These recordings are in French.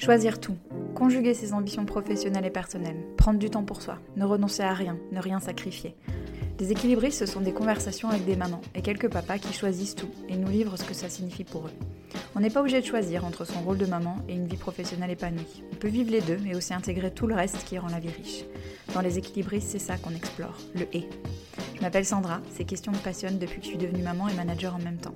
Choisir tout, conjuguer ses ambitions professionnelles et personnelles, prendre du temps pour soi, ne renoncer à rien, ne rien sacrifier. Les équilibristes, ce sont des conversations avec des mamans et quelques papas qui choisissent tout et nous livrent ce que ça signifie pour eux. On n'est pas obligé de choisir entre son rôle de maman et une vie professionnelle épanouie. On peut vivre les deux, mais aussi intégrer tout le reste qui rend la vie riche. Dans les équilibristes, c'est ça qu'on explore, le et. Je m'appelle Sandra, ces questions me passionnent depuis que je suis devenue maman et manager en même temps.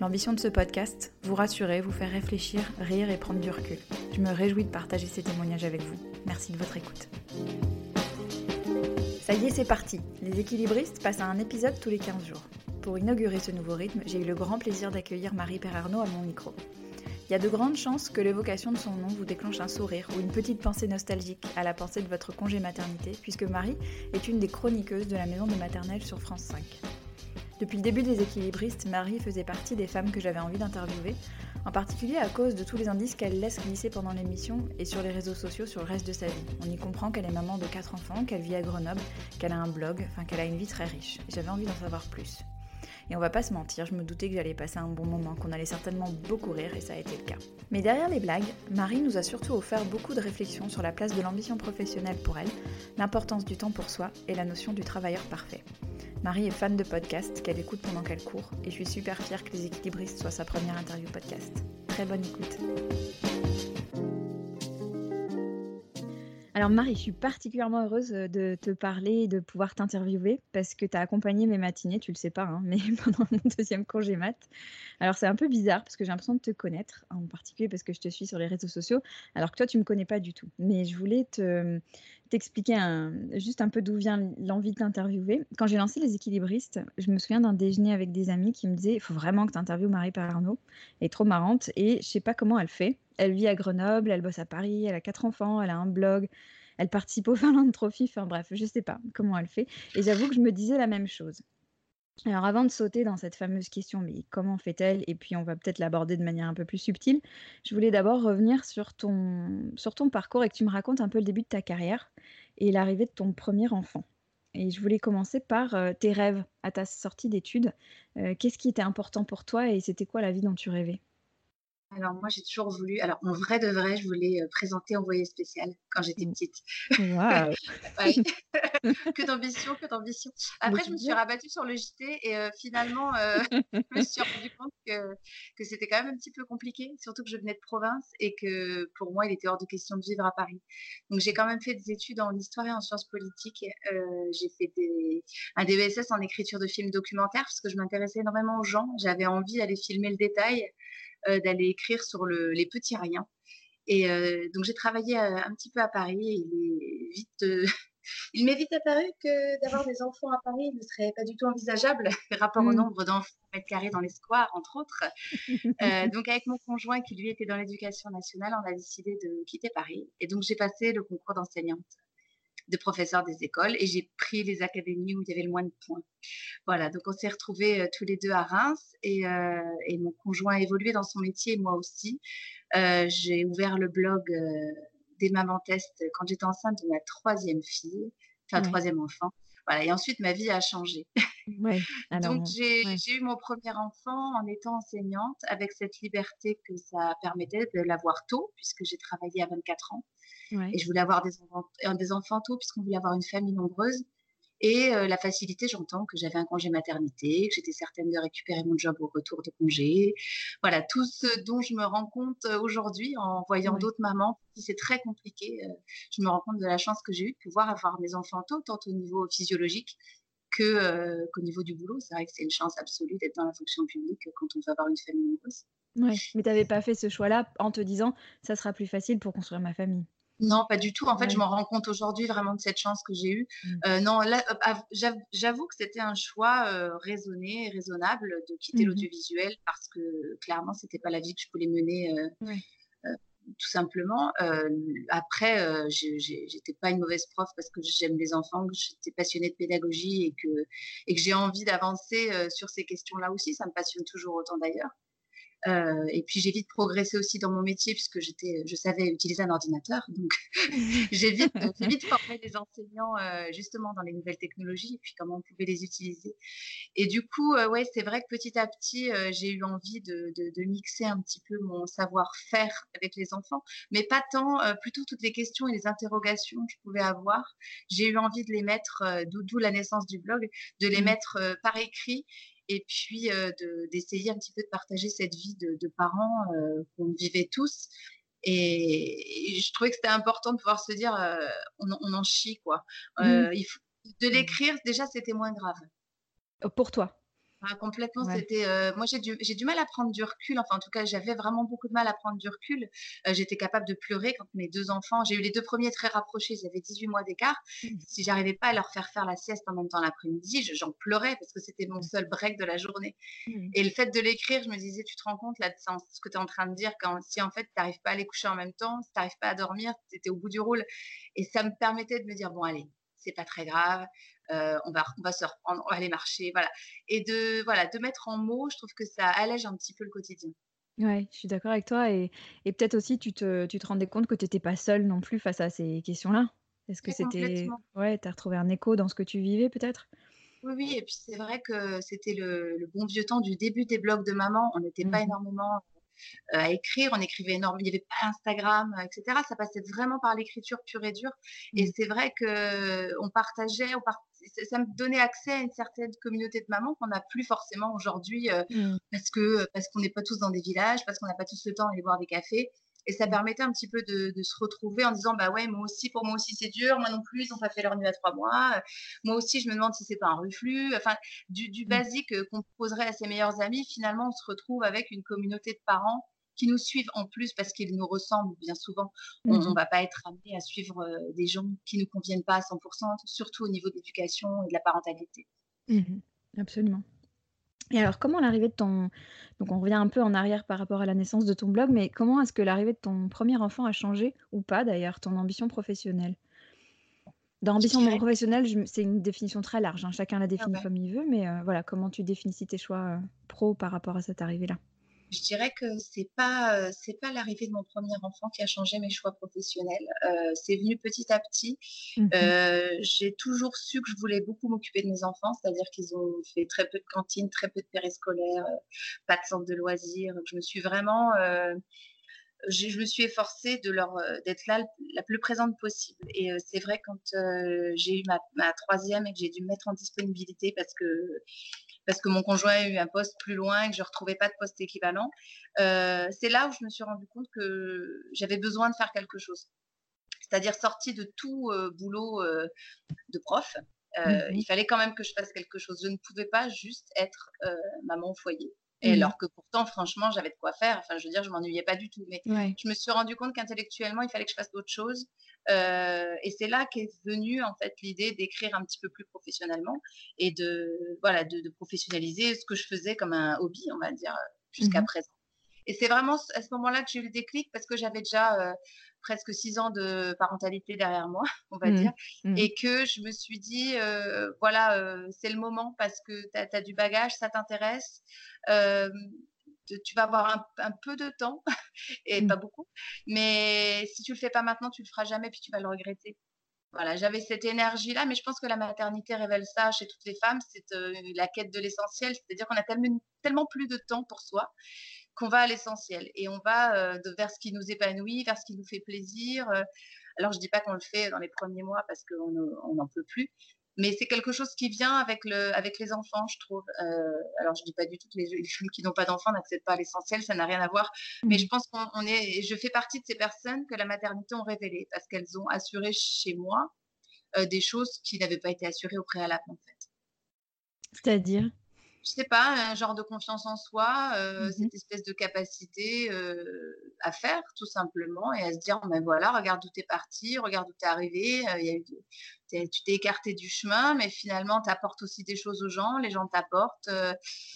L'ambition de ce podcast, vous rassurer, vous faire réfléchir, rire et prendre du recul. Je me réjouis de partager ces témoignages avec vous. Merci de votre écoute. Ça y est, c'est parti. Les équilibristes passent à un épisode tous les 15 jours. Pour inaugurer ce nouveau rythme, j'ai eu le grand plaisir d'accueillir Marie Perarnaud à mon micro. Il y a de grandes chances que l'évocation de son nom vous déclenche un sourire ou une petite pensée nostalgique à la pensée de votre congé maternité, puisque Marie est une des chroniqueuses de la maison de maternelle sur France 5. Depuis le début des équilibristes, Marie faisait partie des femmes que j'avais envie d'interviewer, en particulier à cause de tous les indices qu'elle laisse glisser pendant l'émission et sur les réseaux sociaux sur le reste de sa vie. On y comprend qu'elle est maman de quatre enfants, qu'elle vit à Grenoble, qu'elle a un blog, enfin qu'elle a une vie très riche. J'avais envie d'en savoir plus. Et on va pas se mentir, je me doutais que j'allais passer un bon moment, qu'on allait certainement beaucoup rire et ça a été le cas. Mais derrière les blagues, Marie nous a surtout offert beaucoup de réflexions sur la place de l'ambition professionnelle pour elle, l'importance du temps pour soi et la notion du travailleur parfait. Marie est fan de podcasts qu'elle écoute pendant qu'elle court et je suis super fière que Les Équilibristes soient sa première interview podcast. Très bonne écoute. Alors Marie, je suis particulièrement heureuse de te parler et de pouvoir t'interviewer parce que tu as accompagné mes matinées, tu le sais pas, hein, mais pendant mon deuxième congé mat. Alors c'est un peu bizarre parce que j'ai l'impression de te connaître, en particulier parce que je te suis sur les réseaux sociaux, alors que toi tu me connais pas du tout. Mais je voulais te, t'expliquer juste un peu d'où vient l'envie de t'interviewer. Quand j'ai lancé les équilibristes, je me souviens d'un déjeuner avec des amis qui me disaient il faut vraiment que tu interviewes Marie Pararnaud. Elle est trop marrante et je sais pas comment elle fait. Elle vit à Grenoble, elle bosse à Paris, elle a quatre enfants, elle a un blog, elle participe au Finland Trophy. Enfin bref, je sais pas comment elle fait. Et j'avoue que je me disais la même chose. Alors avant de sauter dans cette fameuse question, mais comment fait-elle? Et puis on va peut-être l'aborder de manière un peu plus subtile. Je voulais d'abord revenir sur ton, sur ton parcours et que tu me racontes un peu le début de ta carrière et l'arrivée de ton premier enfant. Et je voulais commencer par euh, tes rêves à ta sortie d'études. Euh, qu'est-ce qui était important pour toi et c'était quoi la vie dont tu rêvais? Alors moi, j'ai toujours voulu. Alors en vrai de vrai, je voulais euh, présenter Envoyé spécial quand j'étais mmh. petite. Waouh Que d'ambition, que d'ambition. Après, je me suis rabattue sur le JT et euh, finalement, euh, je me suis rendu compte que, que c'était quand même un petit peu compliqué, surtout que je venais de province et que pour moi, il était hors de question de vivre à Paris. Donc j'ai quand même fait des études en histoire et en sciences politiques. j'ai fait des, un DESS en écriture de films documentaires parce que je m'intéressais énormément aux gens. J'avais envie d'aller filmer le détail. Euh, d'aller écrire sur le, les petits riens. Et euh, donc j'ai travaillé euh, un petit peu à Paris. Et il est vite, il m'est vite apparu que d'avoir des enfants à Paris ne serait pas du tout envisageable, rapport au mmh. nombre d'enfants mètres carrés dans les squares, entre autres. donc, avec mon conjoint qui lui était dans l'éducation nationale, on a décidé de quitter Paris. Et donc, j'ai passé le concours d'enseignante de professeurs des écoles et j'ai pris les académies où il y avait le moins de points. Voilà, donc on s'est retrouvés euh, tous les deux à Reims et, euh, et, mon conjoint a évolué dans son métier, moi aussi. Euh, j'ai ouvert le blog des mamans test quand j'étais enceinte de ma troisième fille, enfin troisième enfant. Voilà, et ensuite ma vie a changé. Ouais, donc j'ai eu mon premier enfant en étant enseignante avec cette liberté que ça permettait de l'avoir tôt puisque j'ai travaillé à 24 ans. Et je voulais avoir des, euh, des enfants tôt puisqu'on voulait avoir une famille nombreuse. Et euh, la facilité, j'entends que j'avais un congé maternité, que j'étais certaine de récupérer mon job au retour de congé. Voilà, tout ce dont je me rends compte aujourd'hui en voyant d'autres mamans, c'est très compliqué. je me rends compte de la chance que j'ai eue de pouvoir avoir mes enfants tôt, tant au niveau physiologique que qu'au niveau du boulot. C'est vrai que c'est une chance absolue d'être dans la fonction publique quand on veut avoir une famille nombreuse. Ouais, mais tu n'avais pas fait ce choix-là en te disant ça sera plus facile pour construire ma famille. Non, pas du tout. En fait, je m'en rends compte aujourd'hui vraiment de cette chance que j'ai eue. Mmh. Euh, non, j'avoue que c'était un choix euh, raisonné, raisonnable de quitter mmh l'audiovisuel parce que clairement, c'était pas la vie que je voulais mener. tout simplement. après, j'étais pas une mauvaise prof parce que j'aime les enfants, que j'étais passionnée de pédagogie et que, et que j'ai envie d'avancer sur ces questions-là aussi. Ça me passionne toujours autant d'ailleurs. Euh, et puis j'ai vite progressé aussi dans mon métier puisque j'étais, je savais utiliser un ordinateur. Donc j'ai vite, vite formé des enseignants euh, justement dans les nouvelles technologies et puis comment on pouvait les utiliser. Et du coup, euh, ouais, c'est vrai que petit à petit, j'ai eu envie de, de, de, mixer un petit peu mon savoir-faire avec les enfants, mais pas tant, plutôt toutes les questions et les interrogations que je pouvais avoir. J'ai eu envie de les mettre, d'où la naissance du blog, de les mmh. mettre par écrit et puis d'essayer un petit peu de partager cette vie de, parents qu'on vivait tous. Et, je trouvais que c'était important de pouvoir se dire, on, en chie, quoi. Mmh. il faut, de mmh. l'écrire, déjà, c'était moins grave. Pour toi ah, complètement, c'était. Euh, moi, j'ai du, j'ai du mal à prendre du recul. Enfin, en tout cas, j'avais vraiment beaucoup de mal à prendre du recul. Euh, j'étais capable de pleurer quand mes deux enfants. J'ai eu les deux premiers très rapprochés. Ils avaient 18 mois d'écart. Mmh. Si j'arrivais pas à leur faire faire la sieste en même temps l'après-midi, j'en pleurais parce que c'était mon mmh. seul break de la journée. Mmh. Et le fait de l'écrire, je me disais, tu te rends compte là de ce que tu es en train de dire quand si en fait tu n'arrives pas à les coucher en même temps, si tu n'arrives pas à dormir, tu étais au bout du rôle. Et ça me permettait de me dire, bon, allez, c'est pas très grave. Euh, on, va, on va se reprendre, on va aller marcher, voilà. Et de, voilà, de mettre en mots, je trouve que ça allège un petit peu le quotidien. Ouais, je suis d'accord avec toi et, et peut-être aussi tu te, tu te rendais compte que tu n'étais pas seule non plus face à ces questions-là. Est-ce que c'était... Ouais, tu as retrouvé un écho dans ce que tu vivais peut-être? Oui, oui, et puis c'est vrai que c'était le, bon vieux temps du début des blogs de maman. On n'était pas mmh énormément à écrire. On écrivait énormément. Il n'y avait pas Instagram, etc. Ça passait vraiment par l'écriture pure et dure. Et mmh. c'est vrai que on partageait, on ça me donnait accès à une certaine communauté de mamans qu'on n'a plus forcément aujourd'hui euh, mmh. parce que parce qu'on n'est pas tous dans des villages, parce qu'on n'a pas tous le temps d'aller boire des cafés. Et ça mmh. permettait un petit peu de, se retrouver en disant bah ouais moi aussi pour moi aussi c'est dur moi non plus ils n'ont pas fait leur nuit à trois mois moi aussi je me demande si c'est pas un reflux enfin du, du basique euh, qu'on poserait à ses meilleurs amis finalement on se retrouve avec une communauté de parents qui nous suivent en plus parce qu'ils nous ressemblent bien souvent. On ne mmh va pas être amené à suivre euh, des gens qui ne conviennent pas à 100%, surtout au niveau de l'éducation et de la parentalité. Mmh absolument. Et alors, comment l'arrivée de ton... Donc, on revient un peu en arrière par rapport à la naissance de ton blog, mais comment est-ce que l'arrivée de ton premier enfant a changé, ou pas d'ailleurs, ton ambition professionnelle? Dans ambition professionnelle, c'est une définition très large. Hein. Chacun la ah définit comme il veut, mais euh, voilà, comment tu définis tes choix euh, pro par rapport à cette arrivée-là? Je dirais que c'est pas c'est pas l'arrivée de mon premier enfant qui a changé mes choix professionnels. Euh, c'est venu petit à petit. Mmh euh, j'ai toujours su que je voulais beaucoup m'occuper de mes enfants, c'est-à-dire qu'ils ont fait très peu de cantines, très peu de périscolaires, pas de centre de loisirs. Je me suis vraiment je, me suis efforcée de leur d'être là la plus présente possible. Et c'est vrai quand j'ai eu ma, ma, troisième et que j'ai dû me mettre en disponibilité parce que parce que mon conjoint a eu un poste plus loin et que je ne retrouvais pas de poste équivalent. Euh, c'est là où je me suis rendu compte que j'avais besoin de faire quelque chose. C'est-à-dire sorti de tout euh, boulot euh, de prof. Mmh il fallait quand même que je fasse quelque chose. Je ne pouvais pas juste être maman au foyer. Et mmh alors que pourtant, franchement, j'avais de quoi faire. Enfin, je veux dire, je m'ennuyais pas du tout. Mais je me suis rendu compte qu'intellectuellement, il fallait que je fasse d'autres choses. Euh, et c'est là qu'est venue en fait l'idée d'écrire un petit peu plus professionnellement et de voilà de, professionnaliser ce que je faisais comme un hobby, on va dire jusqu'à mmh présent. Et c'est vraiment à ce moment-là que j'ai eu le déclic parce que j'avais déjà euh, presque six ans de parentalité derrière moi, on va mmh dire, et que je me suis dit, euh, voilà, c'est le moment parce que tu as, du bagage, ça t'intéresse tu vas avoir un, peu de temps et mmh. pas beaucoup. Mais si tu le fais pas maintenant, tu le feras jamais puis tu vas le regretter. Voilà, j'avais cette énergie-là, mais je pense que la maternité révèle ça chez toutes les femmes, c'est euh, la quête de l'essentiel, c'est-à-dire qu'on a tellement, tellement, plus de temps pour soi qu'on va à l'essentiel et on va euh, de, vers ce qui nous épanouit, vers ce qui nous fait plaisir. Euh. alors je dis pas qu'on le fait dans les premiers mois parce qu'on n'en peut plus, mais c'est quelque chose qui vient avec, le, avec les enfants, je trouve. Euh, alors, je dis pas du tout que les, les femmes qui n'ont pas d'enfants n'acceptent pas l'essentiel, ça n'a rien à voir. Mais je mmh. pense qu'on est, je fais partie de ces personnes que la maternité ont révélé parce qu'elles ont assuré chez moi euh, des choses qui n'avaient pas été assurées au préalable, en fait. C'est-à-dire? Je sais pas, un genre de confiance en soi, euh, mmh cette espèce de capacité euh, à faire tout simplement et à se dire, mais voilà, regarde où tu es parti, regarde où tu es arrivé, euh, tu t'es écarté du chemin, mais finalement, tu apportes aussi des choses aux gens, les gens t'apportent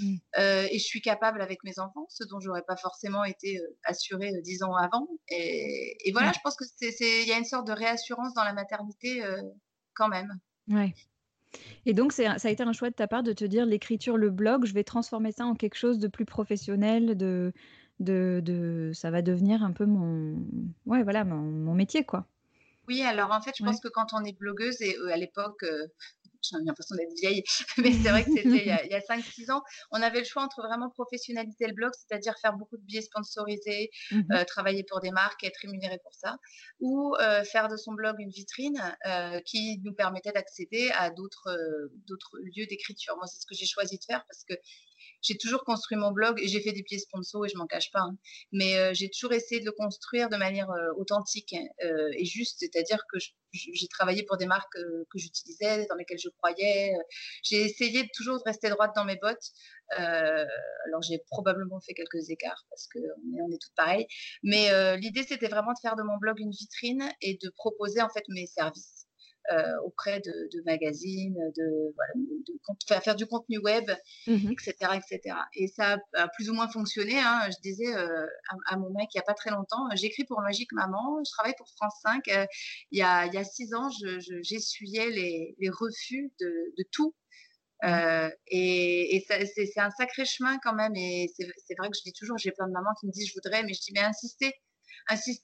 mmh. et je suis capable avec mes enfants, ce dont j'aurais pas forcément été assurée dix ans avant. Et, voilà, je pense que c'est, il y a une sorte de réassurance dans la maternité quand même. Ouais. Et donc ça a été un choix de ta part de te dire: «L'écriture, le blog, je vais transformer ça en quelque chose de plus professionnel, de de de ça va devenir un peu mon ouais, voilà, mon mon métier, quoi». Oui, alors en fait, je Ouais. pense que quand on est blogueuse et heu, à l'époque, heu, j'ai l'impression d'être vieille, mais c'est vrai que c'était il y a a 5-6 ans, on avait le choix entre vraiment professionnaliser le blog, c'est-à-dire faire beaucoup de billets sponsorisés, Mmh mh. heu, travailler pour des marques et être rémunéré pour ça ou heu, faire de son blog une vitrine, heu, qui nous permettait d'accéder à d'autres lieux d'écriture. Moi, c'est ce que j'ai choisi de faire parce que j'ai toujours construit mon blog et j'ai fait des billets sponsors et je m'en cache pas, hein, mais heu, j'ai toujours essayé de le construire de manière, heu, authentique, heu et juste. C'est-à-dire que j'ai travaillé pour des marques, que j'utilisais, dans lesquelles je croyais, j'ai essayé toujours de rester droite dans mes bottes, alors j'ai probablement fait quelques écarts parce qu'on est on est toutes pareilles, mais l'idée, c'était vraiment de faire de mon blog une vitrine et de proposer, en fait, mes services, heu, auprès de de magazines, de voilà, de de cont faire du contenu web Mmh et mh. cetera et ça a plus ou moins fonctionné, hein. Je disais, heu, à à mon mec il y a pas très longtemps: «J'écris pour Magique Maman, je travaille pour France 5, heu, il y a y a 6 ans, je je j'essuyais les les refus de tout». Heu et c'est un sacré chemin quand même et c'est vrai que je dis toujours j'ai plein de mamans qui me disent: «Je voudrais», mais je dis: «Mais insistez,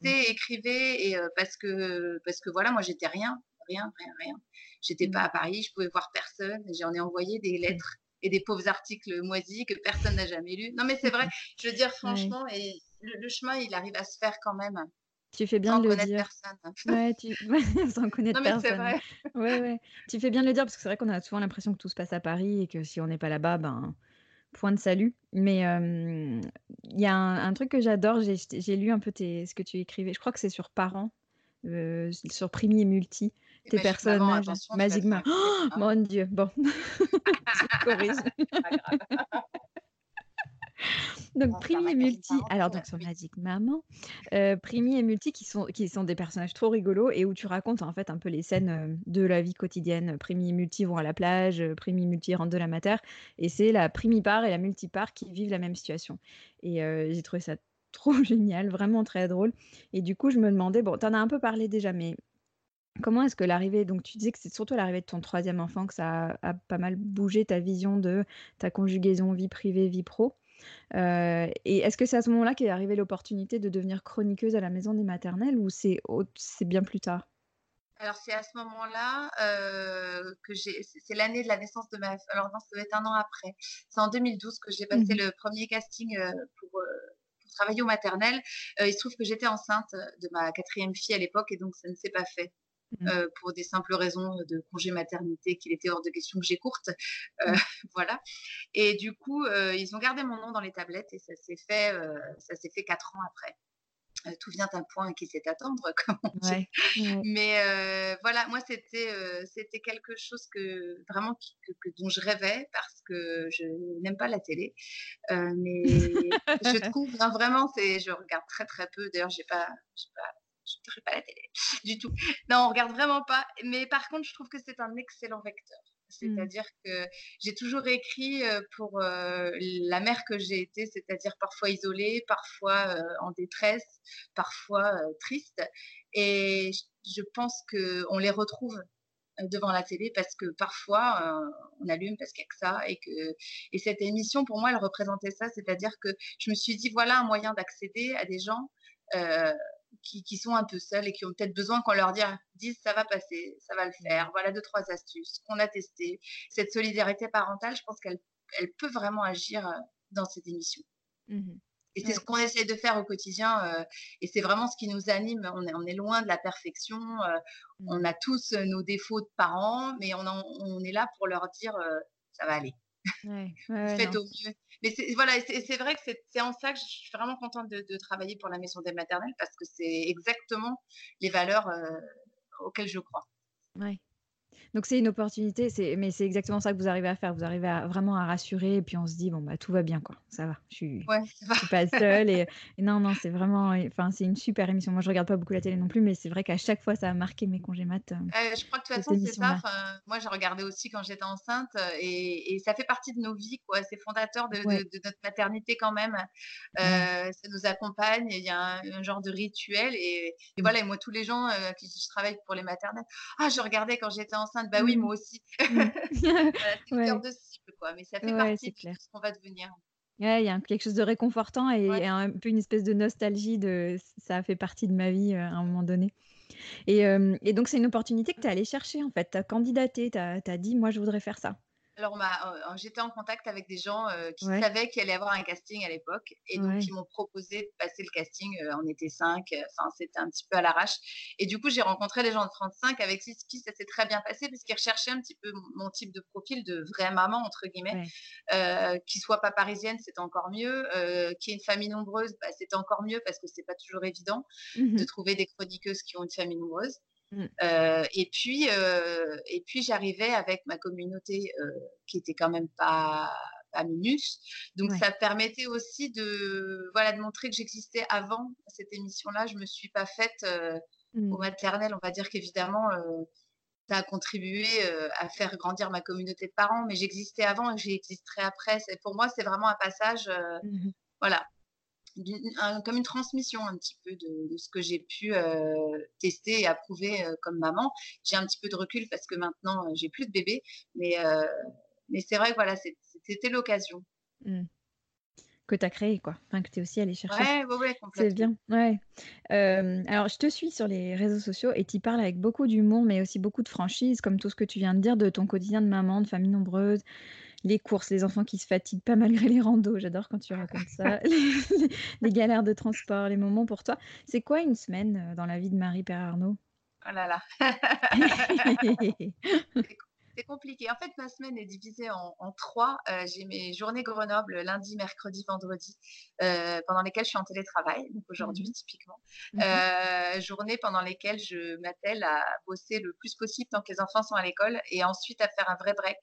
Mmh. insistez, écrivez» et parce que parce que voilà, moi j'étais rien, rien, rien, rien. J'étais pas Mmh. à Paris, je pouvais voir personne, j'en ai envoyé des Mmh. lettres et des pauvres articles moisis que personne n'a jamais lus. Non, mais c'est vrai, je veux dire Ouais. franchement et le le chemin, il arrive à se faire quand même Tu fais bien sans de le dire. personne. Ouais, tu sans connaître Non, mais c'est personne. vrai. Ouais, ouais, tu fais bien de le dire parce que c'est vrai qu'on a souvent l'impression que tout se passe à Paris et que si on n'est pas là-bas, ben, point de salut, mais il y a un un truc que j'adore, j'ai lu un peu tes ce que tu écrivais, je crois que c'est sur Parents, heu, s sur Primi et Multi, tes Magique Maman, personnages attention, tu vas te Magique faire Ma engueuler, hein. mon Dieu, bon, corrige. Donc Primi et Multi, alors donc sur oui. Magique Maman, heu, Primi et Multi qui sont qui sont des personnages trop rigolos et où tu racontes, en fait, un peu les scènes, heu, de la vie quotidienne. Primi et Multi vont à la plage, heu, Primi et Multi rentrent de la mater et c'est la Primipare et la Multipare qui vivent la même situation et j'ai trouvé ça trop génial, vraiment très drôle et du coup, je me demandais, bon, tu en as un peu parlé déjà, mais comment est-ce que l'arrivée donc tu disais que c'est surtout l'arrivée de ton 3e enfant que ça a a pas mal bougé ta vision de ta conjugaison vie privée, vie pro, heu et est-ce que c'est à ce moment-là qu'est arrivée l'opportunité de devenir chroniqueuse à la maison des maternelles ou c'est bien plus tard? Alors c'est à ce moment-là, heu, que j'ai c'est l'année de la naissance de ma alors non, ça doit être 1 an après. C'est en 2012 que j'ai Mmh passé mh. le 1er casting, heu, pour, travailler aux maternelles. Heu, il se trouve que j'étais enceinte de ma 4e fille à l'époque et donc ça ne s'est pas fait, Mmh. heu, pour des simples raisons de congé maternité qu'il était hors de question que j'écourte, heu, Mmh. voilà et du coup, ils ont gardé mon nom dans les tablettes et ça s'est fait, ça s'est fait 4 ans après. Tout vient à point qui sait attendre, comme on dit, Ouais, mais voilà, moi c'était, c'était quelque chose que vraiment que que dont je rêvais parce que je n'aime pas la télé, mais je trouve non, vraiment, c'est je regarde très, très peu, d'ailleurs j'ai pas j'ai pas je dirais pas la télé du tout. Non, on regarde vraiment pas, mais par contre, je trouve que c'est un excellent vecteur. Mmh. C'est-à-dire que j'ai toujours écrit, heu, pour, heu, la mère que j'ai été, c'est-à-dire parfois isolée, parfois, heu, en détresse, parfois, triste et je pense qu'on les retrouve, devant la télé parce que parfois, on allume parce qu'il y a que ça et que et cette émission pour moi, elle représentait ça. C'est-à-dire que je me suis dit: «Voilà un moyen d'accéder à des gens, qui qui sont un peu seuls et qui ont peut-être besoin qu'on leur dise: "Ça va passer, ça va le Mmh. faire, voilà 2-3 astuces qu'on a testées"». Cette solidarité parentale, je pense qu'elle elle peut vraiment agir, heu, dans cette émission Mmh mh. et c'est ce qu'on essaie de faire au quotidien, heu et c'est vraiment ce qui nous anime. On est on est loin de la perfection, on Mmh. a tous nos défauts de parents, mais on en on est là pour leur dire, «Ça va aller, Ouais, ouais, faites non, au mieux». Mais c'est voilà c'est vrai que c'est en ça que je suis vraiment contente de de travailler pour la maison des maternelles parce que c'est exactement les valeurs, heu, auxquelles je crois. Ouais, donc c'est une opportunité, c'est mais c'est exactement ça que vous arrivez à faire. Vous arrivez à vraiment à rassurer et puis on se dit: «Bon, bah, tout va bien, quoi, ça va, je suis Ouais, ça va. je suis pas seule» et et non, non, c'est vraiment enfin, c'est une super émission. Moi, je regarde pas beaucoup la télé non plus, mais c'est vrai qu'à chaque fois, ça a marqué mes congés mat, heu, Heu, je crois que de toute façon, c'est ça. moi, j'ai regardé aussi quand j'étais enceinte, heu et et ça fait partie de nos vies, quoi. C'est fondateur de de Ouais. de notre maternité quand même, Ouais. ça nous accompagne il y a un un genre de rituel et et Mmh. voilà et moi tous les gens, qui je travaille pour les maternelles: «Ah, je regardais quand j'étais enceinte. Bah oui, Mmh. moi aussi. Mmh. Voilà, c'est Ouais. de cible, quoi, mais ça fait Ouais, partie de clair. ce qu'on va devenir. Ouais, il y a quelque chose de réconfortant et un peu une espèce de nostalgie de ça a fait partie de ma vie, heu, à un moment donné et hem et donc c'est une opportunité que tu es allée chercher, en fait? Tu as candidaté, tu as tu as dit: «Moi, je voudrais faire ça». Alors m'a heu, j'étais en contact avec des gens, heu, qui Ouais. savaient qu'il allait y avoir un casting à l'époque et donc Ouais. ils m'ont proposé de passer le casting, on était 5, heu, enfin c'était un petit peu à l'arrache et du coup, j'ai rencontré les gens de France 5 avec qui qui ça s'est très bien passé puisqu'ils recherchaient un petit peu mon type de profil de «vraie maman» entre guillemets, Ouais. qui soit pas parisienne, c'était encore mieux, qui ait une famille nombreuse, bah, c'était encore mieux parce que c'est pas toujours évident Mmh de trouver des chroniqueuses qui ont une famille nombreuse, Mmh. heu et puis, et puis j'arrivais avec ma communauté, heu, qui était quand même pas pas minus, donc Ouais. ça permettait aussi de, voilà, de montrer que j'existais avant cette émission-là. Je me suis pas faite, au Mmh. maternel. On va dire qu'évidemment, ça a contribué, à faire grandir ma communauté de parents, mais j'existais avant et j'existerai après. Pour moi, c'est vraiment un passage, Mmh mh. voilà, un comme une transmission un petit peu de de ce que j'ai pu, heu, tester et approuver, heu, comme maman. J'ai un petit peu de recul parce que maintenant, heu, j'ai plus de bébé, mais mais c'est vrai que voilà, c'é c'était l'occasion. Mmh. Que tu as créé, quoi, enfin que tu es aussi allée chercher. Ouais, ouais, ouais, C'est bien, ouais. Alors je te suis sur les réseaux sociaux et tu parles avec beaucoup d'humour, mais aussi beaucoup de franchise, comme tout ce que tu viens de dire de ton quotidien de maman, de famille nombreuse, les courses, les enfants qui se fatiguent pas malgré les randos. J'adore quand tu racontes ça. Les galères de transport, les moments pour toi. C'est quoi une semaine, heu, dans la vie de Marie-Pierre Arnault? Oh là là. C'est com c'est compliqué. En fait, ma semaine est divisée en en 3. Heu, j'ai mes journées Grenoble lundi, mercredi, vendredi, heu, pendant lesquelles je suis en télétravail, donc Mmh aujourd'hui mh. typiquement. Mmh journées pendant lesquelles je m'attelle à bosser le plus possible tant que les enfants sont à l'école et ensuite à faire un vrai break,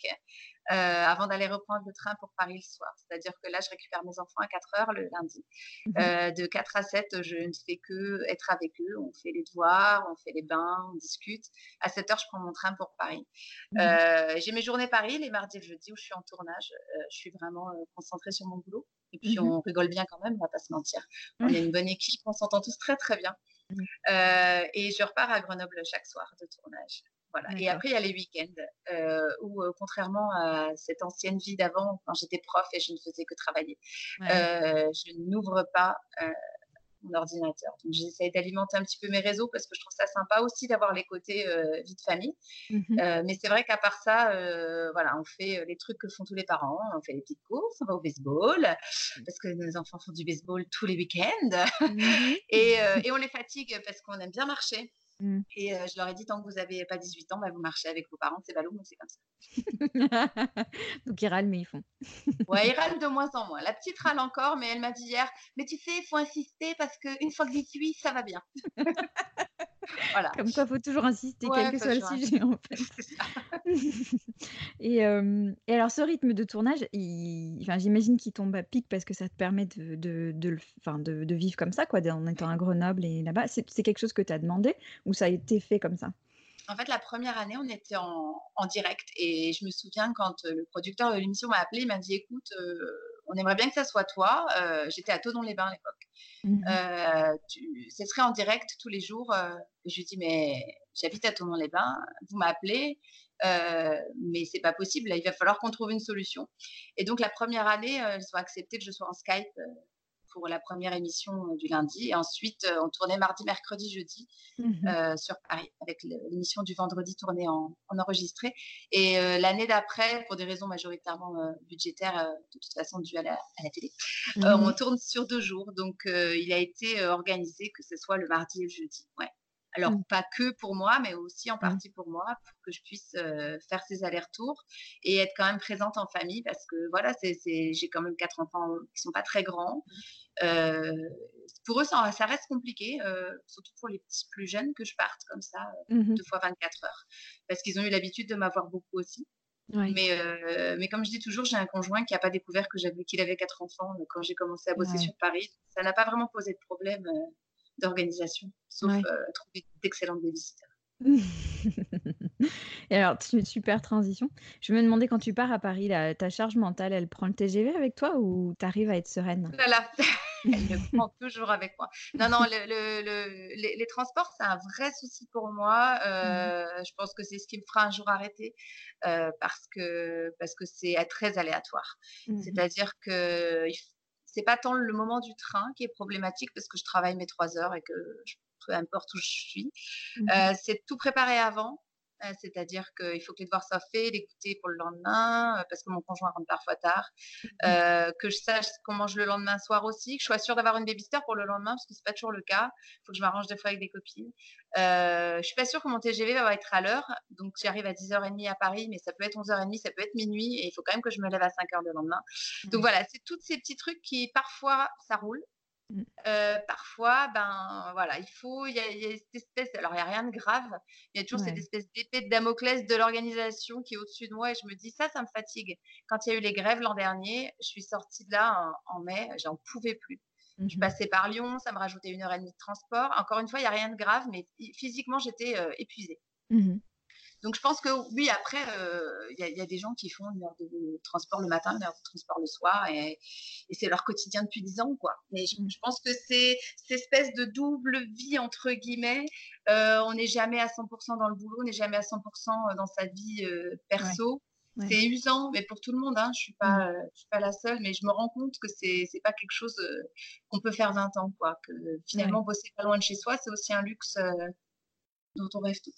heu, avant d'aller reprendre le train pour Paris le soir. C'est-à-dire que là, je récupère mes enfants à 04:00 le lundi. Mmh mh. Heu, de 04:00 à 07:00, je ne fais qu'être avec eux. On fait les devoirs, on fait les bains, on discute. À 07:00, je prends mon train pour Paris. Mmh mh. Heu, j'ai mes journées Paris, les mardis et le jeudi où je suis en tournage. Je suis vraiment, concentrée sur mon boulot et puis Mmh mh. on rigole bien quand même, on va pas se mentir. On est une bonne équipe, on s'entend tous très, très bien. Et je repars à Grenoble chaque soir de tournage. Voilà et après il y a les week-ends, heu, où, heu, contrairement à cette ancienne vie d'avant, quand j'étais prof et je ne faisais que travailler, Ouais. heu, je n'ouvre pas, mon ordinateur. Donc j'essaye d'alimenter un petit peu mes réseaux parce que je trouve ça sympa aussi d'avoir les côtés, vie de famille. Mmh mais c'est vrai qu'à part ça, voilà, on fait, les trucs que font tous les parents. On fait les petites courses, on va au baseball, Mmh. parce que nos enfants font du baseball tous les week-ends Mmh et on les fatigue parce qu'on aime bien marcher Mmh. et heu, je leur ai dit: «Tant que vous avez pas 18 ans, bah, vous marchez avec vos parents, c'est ballot, mais c'est comme ça». Donc ils râlent, mais ils font. Ouais, ils râlent de moins en moins. La petite râle encore, mais elle m'a dit hier: «Mais tu sais, il faut insister parce qu'une fois que 18, ça va bien». Voilà. Comme quoi, faut toujours insister, quel que soit le sujet, en fait. Et alors ce rythme de tournage, il j'imagine qu'il tombe à pic parce que ça te permet de de de le f enfin, de de vivre comme ça, quoi, en étant à Grenoble et là-bas. C'est quelque chose que tu as demandé ou ça a été fait comme ça? En fait, la 1re année, on était en en direct et je me souviens quand, heu, le producteur de l'émission m'a appelée, il m'a dit: «Écoute, heu, on aimerait bien que ça soit toi». Heu, j'étais à Thonon-les-Bains à l'époque. Mh. Heu, tu ce serait en direct tous les jours, heu, je lui dis: «Mais j'habite à Thonon-les-Bains, vous m'appelez, heu, mais c'est pas possible, là, il va falloir qu'on trouve une solution» et donc la 1re année, heu, ils ont accepté que je sois en Skype, pour la 1re émission, heu, du lundi. Et ensuite, heu, on tournait mardi, mercredi, jeudi, Mmh mh. heu, sur Paris avec l'émission du vendredi tournée en en enregistré. Et l'année d'après, pour des raisons majoritairement, budgétaires, de toute façon dues à la à la télé, Mmh on tourne sur 2 jours. Donc il a été, organisé que ce soit le mardi et le jeudi, ouais. Alors Mmh. pas que pour moi, mais aussi en Mmh. partie pour moi, pour que je puisse, faire ces allers-retours et être quand même présente en famille parce que voilà, c'est c'est j'ai quand même 4 enfants qui sont pas très grands. Mmh. Pour eux, ça ça reste compliqué, surtout pour les petits plus jeunes que je parte comme ça, Mmh. 2 fois 24 heures parce qu'ils ont eu l'habitude de m'avoir beaucoup aussi. Mais comme je dis toujours, j'ai un conjoint qui a pas découvert que j'avais qu'il avait 4 enfants, quand j'ai commencé à bosser Ouais. sur Paris. Ça n'a pas vraiment posé de problème, d'organisation, sauf, Ouais. heu, trouver d'excellentes baby-sitters. Et alors tu super transition. Je me demandais quand tu pars à Paris là, ta charge mentale, elle prend le TGV avec toi ou tu arrives à être sereine? là. Elle le prend toujours avec moi. Non, non, les, transports, c'est un vrai souci pour moi. Euh, je pense que c'est ce qui me fera un jour arrêter euh, parce que parce que c'est très aléatoire. Mmh C'est-à-dire que c'est pas tant le moment du train qui est problématique parce que je travaille mes trois heures et que peu importe où je suis. Mmh euh, c'est tout préparé avant. Euh, c'est-à-dire qu'il faut que les devoirs soient faits, les goûter pour le lendemain, euh, parce que mon conjoint rentre parfois tard, mmh euh, que je sache qu'on mange le lendemain soir aussi, que je sois sûre d'avoir une babysitter pour le lendemain, parce que c'est pas toujours le cas. Il faut que je m'arrange des fois avec des copines. Euh, je suis pas sûre que mon TGV va être à l'heure, donc j'arrive à 10h30 à Paris, mais ça peut être 11h30, ça peut être minuit, et il faut quand même que je me lève à 5h le lendemain. Donc mmh. voilà, c'est tous ces petits trucs qui parfois ça roule, Mmh. parfois, ben voilà, il faut, il y, a, cette espèce, alors il n'y a rien de grave, il y a toujours cette espèce d'épée de Damoclès de l'organisation qui est au-dessus de moi et je me dis ça, ça me fatigue. Quand il y a eu les grèves l'an dernier, je suis sortie de là en, mai, j'en pouvais plus. Je mmh passais par Lyon, ça me rajoutait une heure et demie de transport. Encore une fois, il n'y a rien de grave, mais physiquement, j'étais épuisée. Mmh donc je pense que oui, après, il y, a des gens qui font une heure de transport le matin, une heure de transport le soir, et, c'est leur quotidien depuis 10 ans, quoi. Mais je, pense que c'est cette espèce de double vie, entre guillemets. on n'est jamais à 100% dans le boulot, on n'est jamais à 100% dans sa vie perso. C'est usant, mais pour tout le monde, hein, je ne suis, pas, mmh. suis pas la seule, mais je me rends compte que ce n'est pas quelque chose qu'on peut faire 20 ans. Quoi, que finalement, bosser pas loin de chez soi, c'est aussi un luxe dont on rêve tous.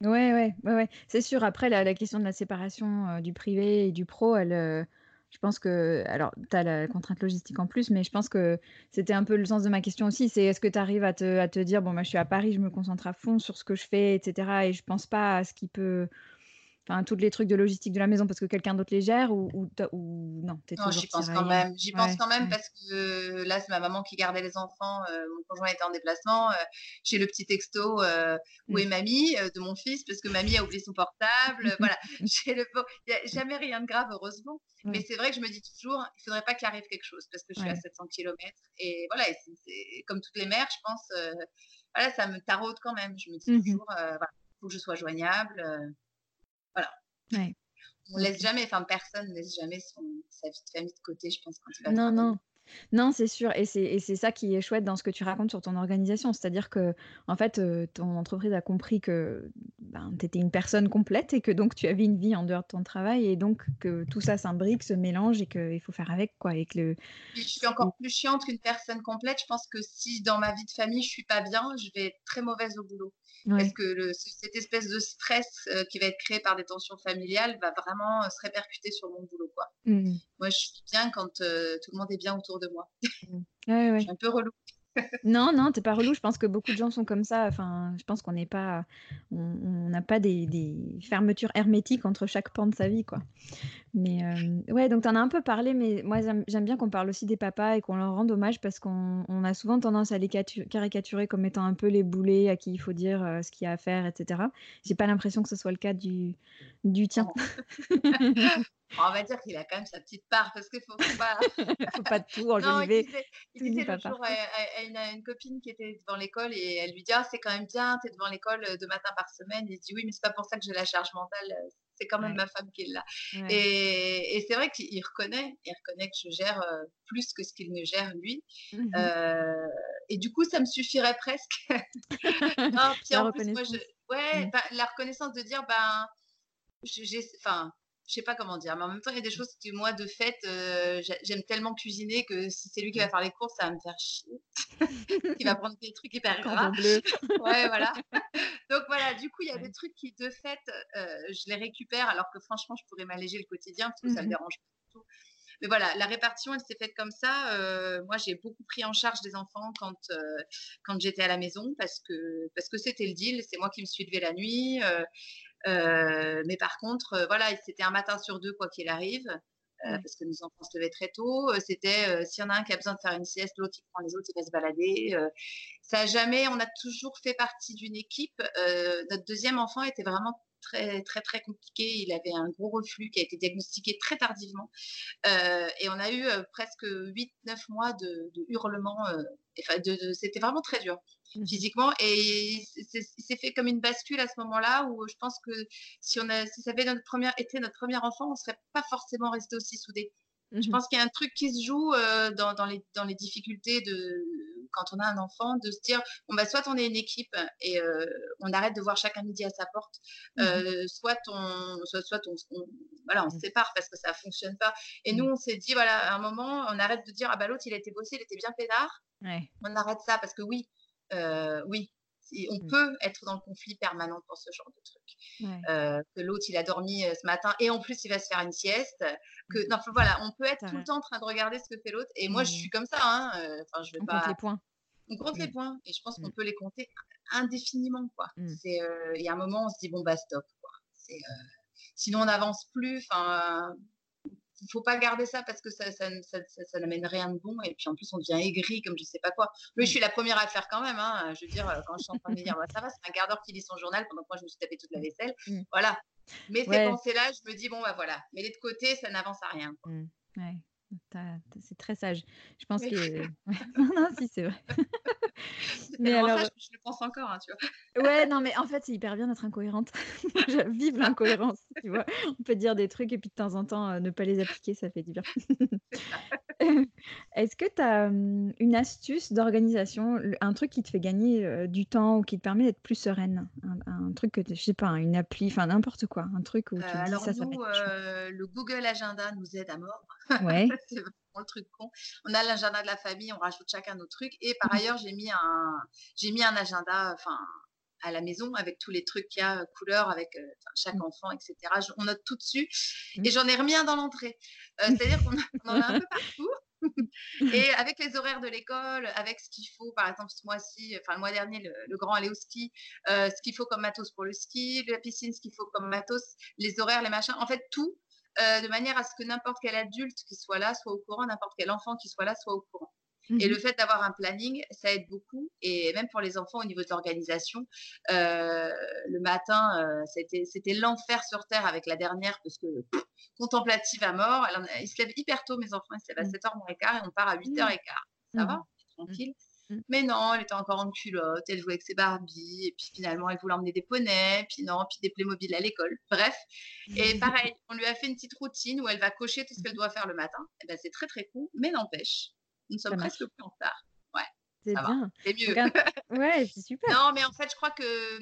Ouais, ouais, ouais. C'est sûr. Après, la, question de la séparation euh, du privé et du pro, euh, je pense que, alors, tu as la contrainte logistique en plus, mais je pense que c'était un peu le sens de ma question aussi. C'est est-ce que tu arrives à te, à te dire, bon, moi, je suis à Paris, je me concentre à fond sur ce que je fais, etc. Et je pense pas à ce qui peut Enfin, tous les trucs de logistique de la maison parce que quelqu'un d'autre les gère ou, ou, ou non Non, j'y pense quand même. J'y pense quand même parce que là, c'est ma maman qui gardait les enfants. Euh, mon conjoint était en déplacement. Euh, j'ai le petit texto euh, où est mmh. mamie de mon fils parce que mamie a oublié son portable. voilà. J'ai le. Il n'y a jamais rien de grave, heureusement. Mais c'est vrai que je me dis toujours, il faudrait pas qu'il arrive quelque chose parce que je suis à 700 km. Et voilà, comme toutes les mères, je pense. voilà, ça me taraude quand même. Je me dis mmh toujours, il faut que je sois joignable. Voilà. Ouais. On laisse jamais, enfin personne ne laisse jamais son, sa vie de famille de côté, je pense, quand il va Non, non. Non, c'est sûr. Et c'est ça qui est chouette dans ce que tu racontes sur ton organisation. C'est-à-dire que, en fait, euh, ton entreprise a compris que ben, tu étais une personne complète et que donc tu avais une vie en dehors de ton travail et donc que tout ça s'imbrique, se mélange et qu'il faut faire avec. Quoi, et que le... Je suis encore plus chiante qu'une personne complète. Je pense que si dans ma vie de famille, je suis pas bien, je vais être très mauvaise au boulot. Parce que le, cette espèce de stress euh, qui va être créé par des tensions familiales va vraiment euh, se répercuter sur mon boulot. Quoi. Mmh. Moi, je suis bien quand tout le monde est bien autour de moi. Je suis un peu relou. Non, non, t'es pas relou. Je pense que beaucoup de gens sont comme ça. Enfin, je pense qu'on n'est pas, on n'a pas des, des fermetures hermétiques entre chaque pan de sa vie, quoi. Mais euh, ouais, donc tu en as un peu parlé, mais moi j'aime bien qu'on parle aussi des papas et qu'on leur rende hommage parce qu'on on a souvent tendance à les caricaturer comme étant un peu les boulets à qui il faut dire euh, ce qu'il y a à faire, etc. J'ai pas l'impression que ce soit le cas du, du tien. on va dire qu'il a quand même sa petite part parce qu'il faut, faut pas. faut pas tout enlever. Il disait, il jour à, une, copine qui était devant l'école et elle lui dit Ah, c'est quand même bien, tu es devant l'école deux matins par semaine. Il dit Oui, mais c'est pas pour ça que j'ai la charge mentale, c'est quand même ma femme qui est là. Et, c'est vrai qu'il reconnaît, il reconnaît que je gère euh, plus que ce qu'il ne gère lui. Mmh et du coup, ça me suffirait presque. non, puis en plus, moi, je, ouais, mmh. bah, la reconnaissance de dire Ben, j'ai, enfin, je sais pas comment dire, mais en même temps, il y a des choses que moi, de fait, euh, j'aime tellement cuisiner que si c'est lui qui va faire les courses, ça va me faire chier. il va prendre des trucs hyper gras. ouais, voilà. Donc voilà, du coup, il y a des trucs qui, de fait, euh, je les récupère, alors que franchement, je pourrais m'alléger le quotidien parce que ça me mmh dérange pas du tout. Mais voilà, la répartition, elle s'est faite comme ça. Euh, moi, j'ai beaucoup pris en charge des enfants quand, quand j'étais à la maison parce que parce que c'était le deal. C'est moi qui me suis levée la nuit. Euh, mais par contre, euh, voilà, c'était un matin sur deux, quoi qu'il arrive. Euh, parce que nos enfants se levaient très tôt. C'était s'il y en a un qui a besoin de faire une sieste, l'autre il prend les autres, il va se balader. ça a jamais, on a toujours fait partie d'une équipe. notre deuxième enfant était vraiment très très très compliqué. Il avait un gros reflux qui a été diagnostiqué très tardivement. et on a eu presque 8-9 mois de, de hurlements. Enfin, de, c'était vraiment très dur. Mmh. physiquement. Et c'est fait comme une bascule à ce moment-là où je pense que si, on a, si ça avait notre première, été notre premier enfant, on ne serait pas forcément resté aussi soudés. Je pense qu'il y a un truc qui se joue dans, dans, les, dans les difficultés de quand on a un enfant, de se dire bon bah soit on est une équipe et on arrête de voir chacun midi à sa porte, mmh soit on soit, soit on, voilà on se mmh. sépare parce que ça fonctionne pas. Et nous mmh. on s'est dit voilà à un moment on arrête de dire ah bah l'autre il a été bossé, il était bien pédard. On arrête ça parce que oui oui on peut être dans le conflit permanent pour ce genre de truc. que l'autre, il a dormi ce matin et en plus, il va se faire une sieste. Que, non, voilà, on peut être tout le temps en train de regarder ce que fait l'autre. Et moi, je suis comme ça. Hein, enfin, je vais on pas. Compte les points. On compte les points. Et je pense qu'on peut les compter indéfiniment. Il y a un moment, on se dit, bon, bah, stop. Quoi. sinon, on n'avance plus. Enfin il faut pas garder ça parce que ça, ça, ça, n'amène rien de bon. Et puis en plus, on devient aigri comme je sais pas quoi. Mais je suis la première à le faire quand même. Hein. Je veux dire, quand je suis en train de me dire, bah, ça va, c'est un quart d'heure qui lit son journal pendant que moi je me suis tapé toute la vaisselle. Mmh. Voilà. Mais ces pensées-là, je me dis, bon, bah voilà. Mais les de côté, ça n'avance à rien. Mmh. Ouais. C'est très sage. Je pense que. non, non, si, c'est vrai. Mais alors. je, le pense encore, hein, tu vois. ouais, non, mais en fait, c'est hyper bien d'être incohérente. Vive l'incohérence, tu vois. On peut dire des trucs et puis de temps en temps, euh, ne pas les appliquer, ça fait du bien. Est-ce que tu as une astuce d'organisation, un truc qui te fait gagner euh, du temps ou qui te permet d'être plus sereine? Un, truc que, je sais pas, une appli, enfin n'importe quoi, un truc où tu euh, alors ça, nous, le Google Agenda nous aide à mort. Ouais. le truc con. On a l'agenda de la famille, on rajoute chacun nos trucs. Et par mmh. ailleurs, j'ai mis un, j'ai mis un agenda, enfin, à la maison avec tous les trucs qu'il y a, euh, couleurs, avec euh, chaque mmh. enfant, etc. on note tout dessus. Mmh. Et j'en ai remis un dans l'entrée. Euh, c'est-à-dire qu'on en a un peu partout. et avec les horaires de l'école, avec ce qu'il faut, par exemple ce mois-ci, enfin le mois dernier, le, grand allait au ski, ce qu'il faut comme matos pour le ski, la piscine, ce qu'il faut comme matos, les horaires, les machins, en fait tout, de manière à ce que n'importe quel adulte qui soit là soit au courant, n'importe quel enfant qui soit là soit au courant. Et le mmh fait d'avoir un planning, ça aide beaucoup. Et même pour les enfants au niveau de l'organisation, le matin, c'était l'enfer sur Terre avec la dernière parce que contemplative à mort. Elle ils se lèvent hyper tôt, mes enfants. Ils se lèvent à 7h mmh. moins quart et on part à 8h15. Ça va Tranquille. Mais non, elle était encore en culotte, elle jouait avec ses Barbies, et puis finalement, elle voulait emmener des poneys, puis non, puis des Playmobil à l'école. Bref. Et pareil, on lui a fait une petite routine où elle va cocher tout ce qu'elle doit faire le matin. Et ben, c'est très très cool, mais n'empêche, nous sommes presque plus en retard. Ouais. C'est bien. C'est mieux. ouais, c'est super. Non, mais en fait, je crois que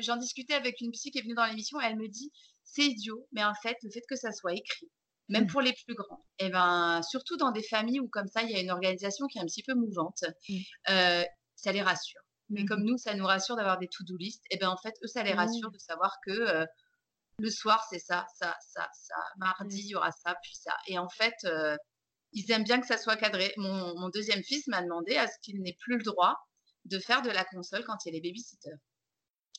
j'en discutais avec une psy qui est venue dans l'émission et elle me dit c'est idiot, mais en fait, le fait que ça soit écrit, même mmh. pour les plus grands, et eh ben, surtout dans des familles où comme ça, il y a une organisation qui est un petit peu mouvante, mmh. euh, ça les rassure. Mais mmh comme nous, ça nous rassure d'avoir des to-do list, et eh ben en fait, eux, ça les rassure de savoir que euh, le soir, c'est ça, ça, ça, ça. Mardi, il y aura ça, puis ça. Et en fait, euh, ils aiment bien que ça soit cadré. Mon, deuxième fils m'a demandé à ce qu'il n'ait plus le droit de faire de la console quand il est babysitter.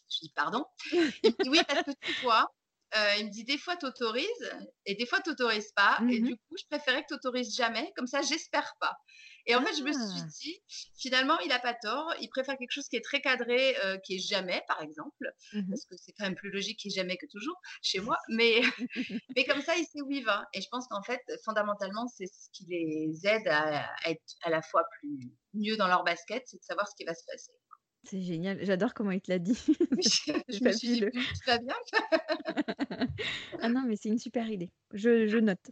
Je dis pardon? Il dit oui parce que tu vois, euh, il me dit des fois t'autorises et des fois t'autorises pas. Et mmh du coup, je préférais que t'autorises jamais. Comme ça, j'espère pas. Et en fait, je me suis ah. dit, finalement, il n'a pas tort. Il préfère quelque chose qui est très cadré, euh, qui est jamais, par exemple, mmh parce que c'est quand même plus logique qu'il est jamais que toujours chez moi. Mais, mais comme ça, il sait où il va. Et je pense qu'en fait, fondamentalement, c'est ce qui les aide à, être à la fois plus mieux dans leur basket, c'est de savoir ce qui va se passer. C'est génial, j'adore comment il te l'a dit. je me suis dit, tu vas bien Ah non, mais c'est une super idée. Je, je note.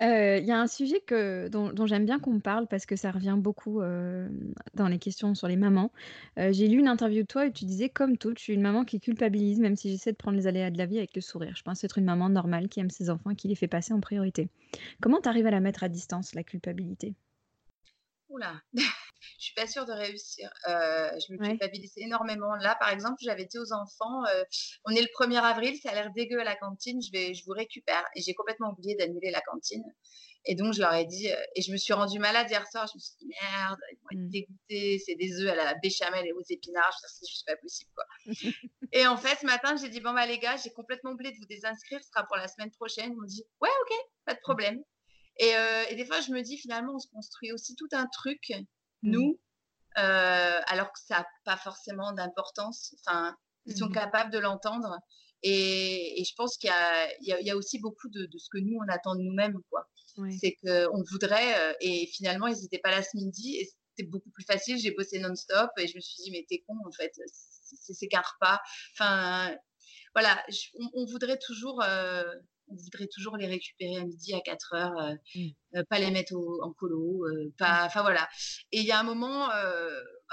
Il y a un sujet que dont j'aime bien qu'on parle parce que ça revient beaucoup, dans les questions sur les mamans. j'ai lu une interview de toi et tu disais: «Comme toutes, je suis une maman qui culpabilise même si j'essaie de prendre les aléas de la vie avec le sourire. Je pense être une maman normale qui aime ses enfants et qui les fait passer en priorité». Comment tu arrives à la mettre à distance, la culpabilité? Oula, je suis pas sûre de réussir. Euh, je me culpabilise énormément. Là, par exemple, j'avais dit aux enfants, euh, on est le 1er avril, ça a l'air dégueu à la cantine, je, vais, je vous récupère. Et j'ai complètement oublié d'annuler la cantine. Et donc, je leur ai dit, euh, et je me suis rendue malade hier soir. Je me suis dit, merde, ils vont être mmh. dégoûtés, c'est des œufs à la béchamel et aux épinards. Suis dit, pas possible, quoi. et en fait, ce matin, j'ai dit, bon, bah, les gars, j'ai complètement oublié de vous désinscrire, ce sera pour la semaine prochaine. Ils m'ont dit, ouais, ok, pas de problème. Euh, et, des fois, je me dis finalement, on se construit aussi tout un truc, mmh. nous, euh, alors que ça n'a pas forcément d'importance. Enfin, ils sont mmh capables de l'entendre. Et, je pense qu'il y, a, aussi beaucoup de, ce que nous, on attend de nous-mêmes. quoi. C'est qu'on voudrait, euh, et finalement, ils n'étaient pas là ce midi, et c'était beaucoup plus facile. J'ai bossé non-stop, et je me suis dit, mais t'es con, en fait, c'est qu'un repas. Enfin, voilà, on, voudrait toujours on voudrait toujours les récupérer à midi, à 4 heures, mmh. pas les mettre en colo, pas, mmh. enfin voilà. Et il y a un moment,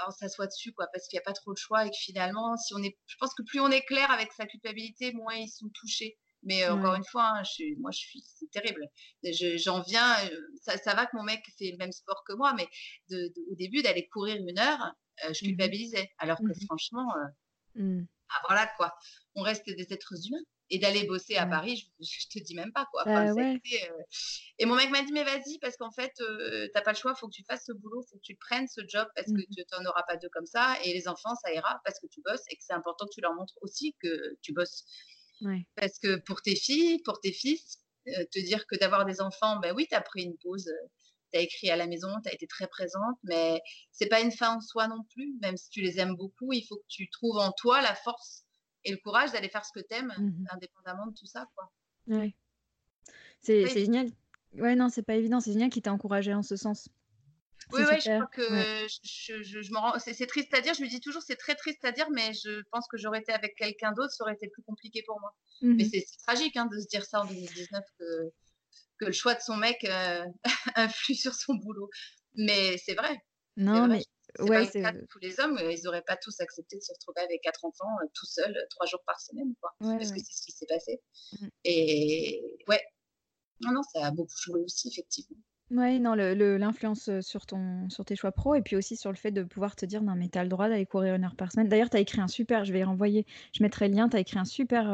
on s'assoit dessus, quoi, parce qu'il n'y a pas trop de choix et que finalement, si on est, je pense que plus on est clair avec sa culpabilité, moins ils sont touchés. Mais encore une fois, hein, je moi, je suis, c'est terrible. J'en viens, ça, va que mon mec fait le même sport que moi, mais au début, d'aller courir une heure, je mmh culpabilisais. Alors que mmh franchement, mmh. ah, voilà quoi, on reste des êtres humains. Et d'aller bosser à Paris, je, je, te dis même pas quoi. Bah et mon mec m'a dit mais vas-y parce qu'en fait tu t'as pas le choix, faut que tu fasses ce boulot, faut que tu prennes ce job parce que tu n'en auras pas deux comme ça. Et les enfants ça ira parce que tu bosses et que c'est important que tu leur montres aussi que tu bosses. Parce que pour tes filles, pour tes fils, euh, te dire que d'avoir des enfants, ben oui, tu as pris une pause, euh, tu as écrit à la maison, tu as été très présente, mais c'est pas une fin en soi non plus. Même si tu les aimes beaucoup, il faut que tu trouves en toi la force et le courage d'aller faire ce que tu aimes, mmh indépendamment de tout ça. Quoi. Ouais. C'est génial. Ouais, non, c'est pas évident. C'est génial qui t'a encouragé en ce sens. Oui, oui, je crois que je, je, je me rends. C'est triste à dire, je me dis toujours c'est très triste à dire, mais je pense que j'aurais été avec quelqu'un d'autre, ça aurait été plus compliqué pour moi. Mais mmh c'est tragique hein, de se dire ça en 2019 que, que le choix de son mec euh, influe sur son boulot. Mais c'est vrai. Non, mais. Ouais, c'est tous les hommes, ils n'auraient pas tous accepté de se retrouver avec quatre enfants euh, tout seuls, trois jours par semaine, quoi. parce que c'est ce qui s'est passé. Mmh. Et ouais, non, non, ça a beaucoup joué aussi, effectivement. Ouais, non, le l'influence, sur ton sur tes choix pro et puis aussi sur le fait de pouvoir te dire: «Non, mais tu as le droit d'aller courir une heure par semaine». D'ailleurs, tu as écrit un super je vais renvoyer, je mettrai le lien, tu as écrit un super,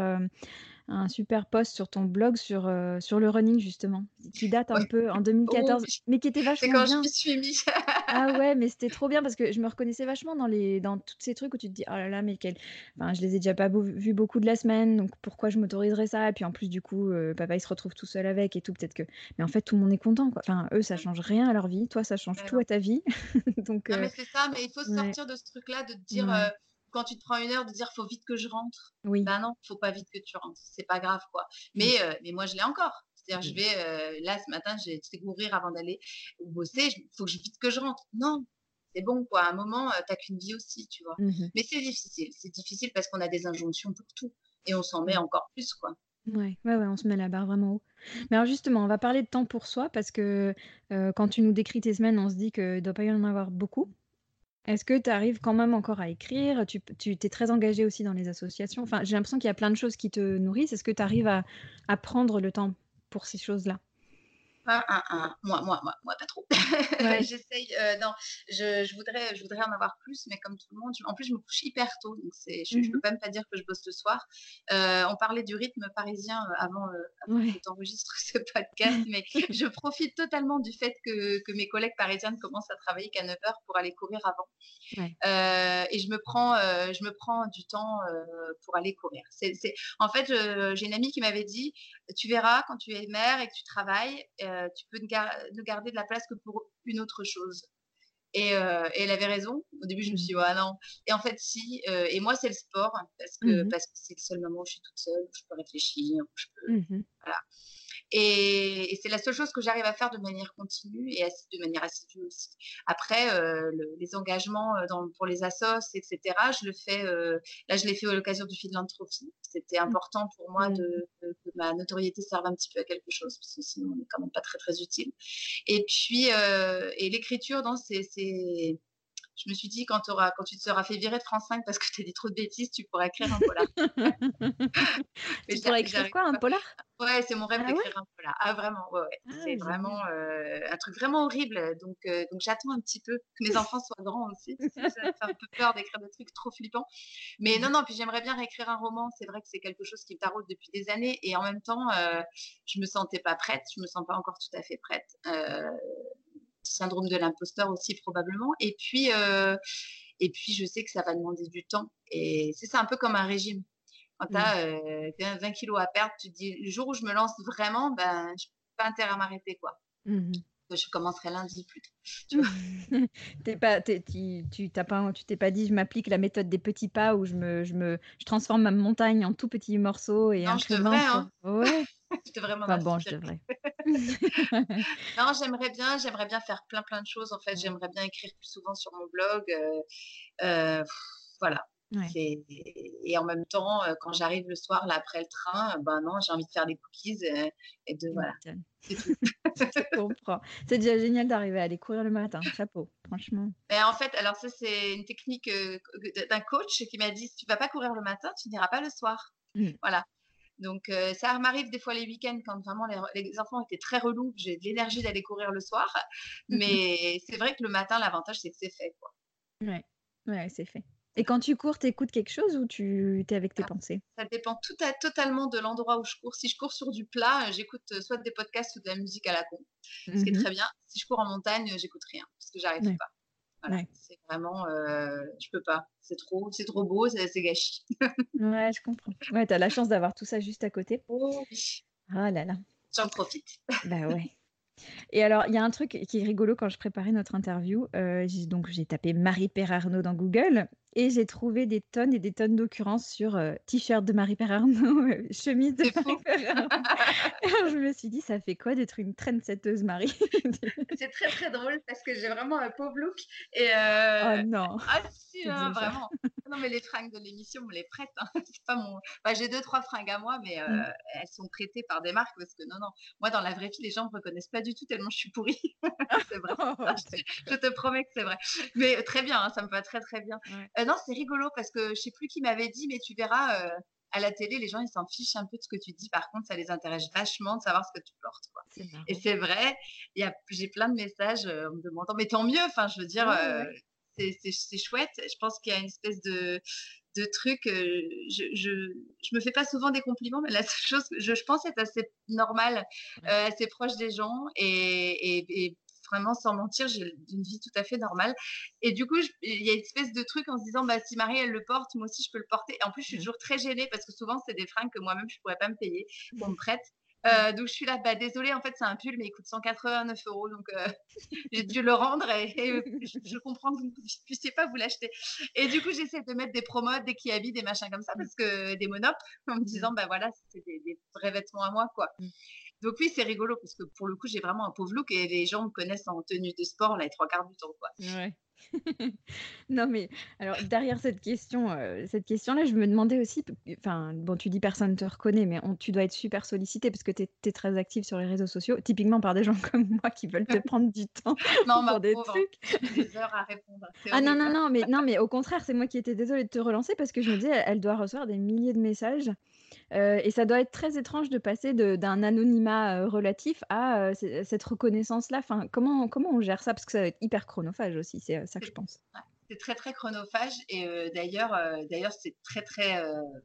un super post sur ton blog sur, euh, sur le running justement, qui date un peu en 2014, mais qui était vachement C'est quand je me suis mis. ah ouais, mais c'était trop bien parce que je me reconnaissais vachement dans les dans tous ces trucs où tu te dis: «Oh là là, mais quel» enfin, je les ai déjà pas vus beaucoup de la semaine, donc pourquoi je m'autoriserais ça? Et puis en plus du coup, euh, papa il se retrouve tout seul avec et tout, peut-être que mais en fait tout le monde est content quoi. Enfin, eux ça change rien à leur vie, toi ça change tout à ta vie. donc Non mais euh, c'est ça, mais il faut sortir de ce truc-là de te dire, quand tu te prends une heure de dire faut vite que je rentre. Oui. Ben non, faut pas vite que tu rentres. C'est pas grave quoi. Mais, euh, mais moi je l'ai encore. C'est-à-dire, je vais euh, là ce matin, j'ai été courir avant d'aller bosser. Il faut que je vite que je rentre. Non, c'est bon quoi. À un moment, tu t'as qu'une vie aussi, tu vois. Mmh mais c'est difficile. C'est difficile parce qu'on a des injonctions pour tout et on s'en met mmh. encore plus quoi. Ouais, ouais, ouais, on se met la barre vraiment haut. Mais alors justement, on va parler de temps pour soi parce que quand tu nous décris tes semaines, on se dit que doit pas y en avoir beaucoup. Est-ce que tu arrives quand même encore à écrire? Tu tu tu très engagé aussi dans les associations? Enfin, j'ai l'impression qu'il y a plein de choses qui te nourrissent. Est-ce que tu arrives à à prendre le temps? Pour ces choses-là? Ah, ah, ah, moi, moi, moi, moi, pas trop. J'essaye. Euh, non, je, je, voudrais, je voudrais en avoir plus, mais comme tout le monde, en plus, je me couche hyper tôt, donc c'est, je, ne peux mmh même pas dire que je bosse le soir. Euh, on parlait du rythme parisien euh, avant, avant que tu enregistres ce podcast, mais je profite totalement du fait que, que mes collègues parisiennes commencent à travailler qu'à 9h pour aller courir avant. et je me prends, je me prends du temps pour aller courir. C'est, en fait, j'ai une amie qui m'avait dit, tu verras quand tu es mère et que tu travailles. Euh, tu peux ne, garder de la place que pour une autre chose. Euh, et, elle avait raison. Au début, je me suis dit, ah non. Et en fait, si. Euh, et moi, c'est le sport, parce que mmh parce que c'est le seul moment où je suis toute seule, où je peux réfléchir, où je peux. Mmh voilà. Et, c'est la seule chose que j'arrive à faire de manière continue et de manière assidue aussi. Après, euh, les engagements euh, dans, pour les assos, etc., je le fais, euh, là, je l'ai fait à l'occasion du Philanthropie. C'était mmh. important pour moi mmh. de, que ma notoriété serve un petit peu à quelque chose, parce que sinon, on n'est quand même pas très, très utile. Et puis, et l'écriture, c'est je me suis dit, quand, auras, quand tu te seras fait virer de France 5 parce que tu as dit trop de bêtises, tu pourras écrire un polar. tu pourrais écrire quoi, un polar? Ouais, c'est mon rêve ah d'écrire un polar. Ah, vraiment, ouais, ouais. Ah, c'est vraiment euh, un truc vraiment horrible. Donc, euh, donc j'attends un petit peu que mes enfants soient grands aussi. Ça fait un peu peur d'écrire des trucs trop flippants. Mais non, non, puis j'aimerais bien réécrire un roman. C'est vrai que c'est quelque chose qui me taraude depuis des années. Et en même temps, euh, je me sentais pas prête. Je me sens pas encore tout à fait prête. Syndrome de l'imposteur aussi probablement. Et puis, euh, et puis, je sais que ça va demander du temps. Et c'est ça un peu comme un régime. Quand tu as 20 kilos à perdre, tu te dis, le jour où je me lance vraiment, ben, je n'ai pas intérêt à m'arrêter. quoi. Mmh je commencerai lundi plus t'es pas, tu, tu t'as pas, tu t'es pas dit, je m'applique la méthode des petits pas où je me, je me, je transforme ma montagne en tout petits morceaux et non, je devrais, hein. Ouais. Je devrais m'en enfin, bon, je devrais. non, j'aimerais bien, j'aimerais bien faire plein plein de choses. En fait, j'aimerais bien écrire plus souvent sur mon blog. Euh, euh, voilà. Et en même temps, quand j'arrive le soir, là, après le train, ben non, j'ai envie de faire des cookies et de voilà. Je comprends. C'est déjà génial d'arriver à aller courir le matin. Chapeau, franchement. Mais en fait, alors ça, c'est une technique d'un coach qui m'a dit si tu vas pas courir le matin, tu n'iras pas le soir. Mmh. Voilà. Donc, ça m'arrive des fois les week-ends quand vraiment les, enfants étaient très relous, j'ai de l'énergie d'aller courir le soir. Mais c'est vrai que le matin, l'avantage, c'est que c'est fait. Quoi. Ouais, ouais c'est fait. Et quand tu cours, tu écoutes quelque chose ou tu es avec tes ah, pensées? Ça dépend tout à, totalement de l'endroit où je cours. Si je cours sur du plat, j'écoute soit des podcasts ou de la musique à la con, ce qui est mmh très bien. Si je cours en montagne, j'écoute rien parce que j'arrive pas. C'est vraiment, euh, je peux pas. C'est trop, c'est trop beau, c'est gâchis. ouais, je comprends. Ouais, tu as la chance d'avoir tout ça juste à côté. Oh Ah là là. J'en profite. bah ouais. Et alors, il y a un truc qui est rigolo quand je préparais notre interview. Euh, donc, j'ai tapé Marie Perarnaud dans Google et j'ai trouvé des tonnes et des tonnes d'occurrences sur euh, t-shirt de Marie Perarnaud, euh, chemise de Marie Perarnaud. alors, je me suis dit, ça fait quoi d'être une trendsetteuse, Marie? C'est très très drôle parce que j'ai vraiment un pauvre look. Et Oh non Ah si, hein, vraiment. Non, mais les fringues de l'émission, on me les prête. Hein. pas mon... Bah, j'ai deux, trois fringues à moi, mais mmh. elles sont prêtées par des marques parce que non, non. Moi, dans la vraie vie, les gens ne me reconnaissent pas du tout tellement je suis pourrie. c'est vrai. je, te promets que c'est vrai. Mais très bien, hein, ça me va très très bien. Euh, non, c'est rigolo parce que je sais plus qui m'avait dit, mais tu verras. Euh, à la télé, les gens, ils s'en fichent un peu de ce que tu dis. Par contre, ça les intéresse vachement de savoir ce que tu portes. Quoi. Et c'est vrai, j'ai plein de messages euh, en me demandant, mais tant mieux, enfin, je veux dire, c'est chouette. Je pense qu'il y a une espèce de. Euh, je, je, je, me fais pas souvent des compliments, mais la seule chose, je, je pense être assez normale, euh, assez proche des gens et, et, vraiment sans mentir, j'ai une vie tout à fait normale. Et du coup, il y a une espèce de truc en se disant, bah, si Marie, elle le porte, moi aussi, je peux le porter. Et en plus, je suis toujours très gênée parce que souvent, c'est des fringues que moi-même, je pourrais pas me payer, qu'on me prête. Euh, donc je suis là, bah désolée, en fait c'est un pull mais il coûte 189 euros donc euh, j'ai dû le rendre et, je, comprends que vous ne puissiez pas vous l'acheter. Et du coup j'essaie de mettre des promodes, des kiabi, des machins comme ça parce que des monopes en me disant bah voilà c'est des, vrais vêtements à moi quoi. Donc oui c'est rigolo parce que pour le coup j'ai vraiment un pauvre look et les gens me connaissent en tenue de sport là les trois quarts du temps quoi. Ouais. Non, mais alors derrière cette question, euh, cette question-là, je me demandais aussi, enfin, bon, tu dis personne ne te reconnaît, mais tu dois être super sollicité parce que tu es, très active sur les réseaux sociaux, typiquement par des gens comme moi qui veulent te prendre du temps Non, pour des trucs. des heures à répondre. Ah non, non, non, mais non, mais au contraire, c'est moi qui étais désolée de te relancer parce que je me disais, elle doit recevoir des milliers de messages euh, et ça doit être très étrange de passer d'un anonymat euh, relatif à euh, cette reconnaissance-là. Enfin, comment, comment on gère ça? Parce que ça va être hyper chronophage aussi, c'est ça que je pense. c'est très très chronophage et d'ailleurs d'ailleurs c'est très très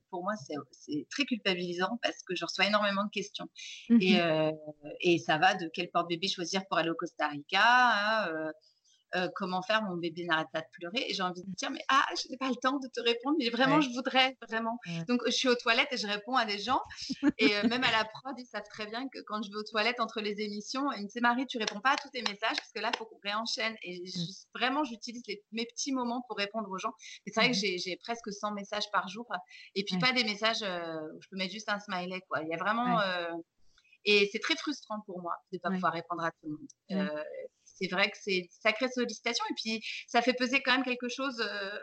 pour moi c'est très culpabilisant parce que je reçois énormément de questions et, mmh et ça va de quel porte-bébé choisir pour aller au Costa Rica à euh, comment faire, mon bébé n'arrête pas de pleurer. Et j'ai envie de dire, mais ah, je n'ai pas le temps de te répondre, mais vraiment, je voudrais, vraiment. Donc, je suis aux toilettes et je réponds à des gens. et euh, même à la prod, ils savent très bien que quand je vais aux toilettes entre les émissions, ils me disent, Marie, tu réponds pas à tous tes messages parce que là, il faut qu'on réenchaîne. Et mmh. vraiment, j'utilise mes petits moments pour répondre aux gens. Et c'est vrai que mmh j'ai presque 100 messages par jour. Et puis, pas des messages euh, où je peux mettre juste un smiley, quoi. Il y a vraiment. Et c'est très frustrant pour moi de ne pas pouvoir répondre à tout le monde c'est vrai que c'est une sacrée sollicitation. Et puis, ça fait peser quand même quelque chose. Euh,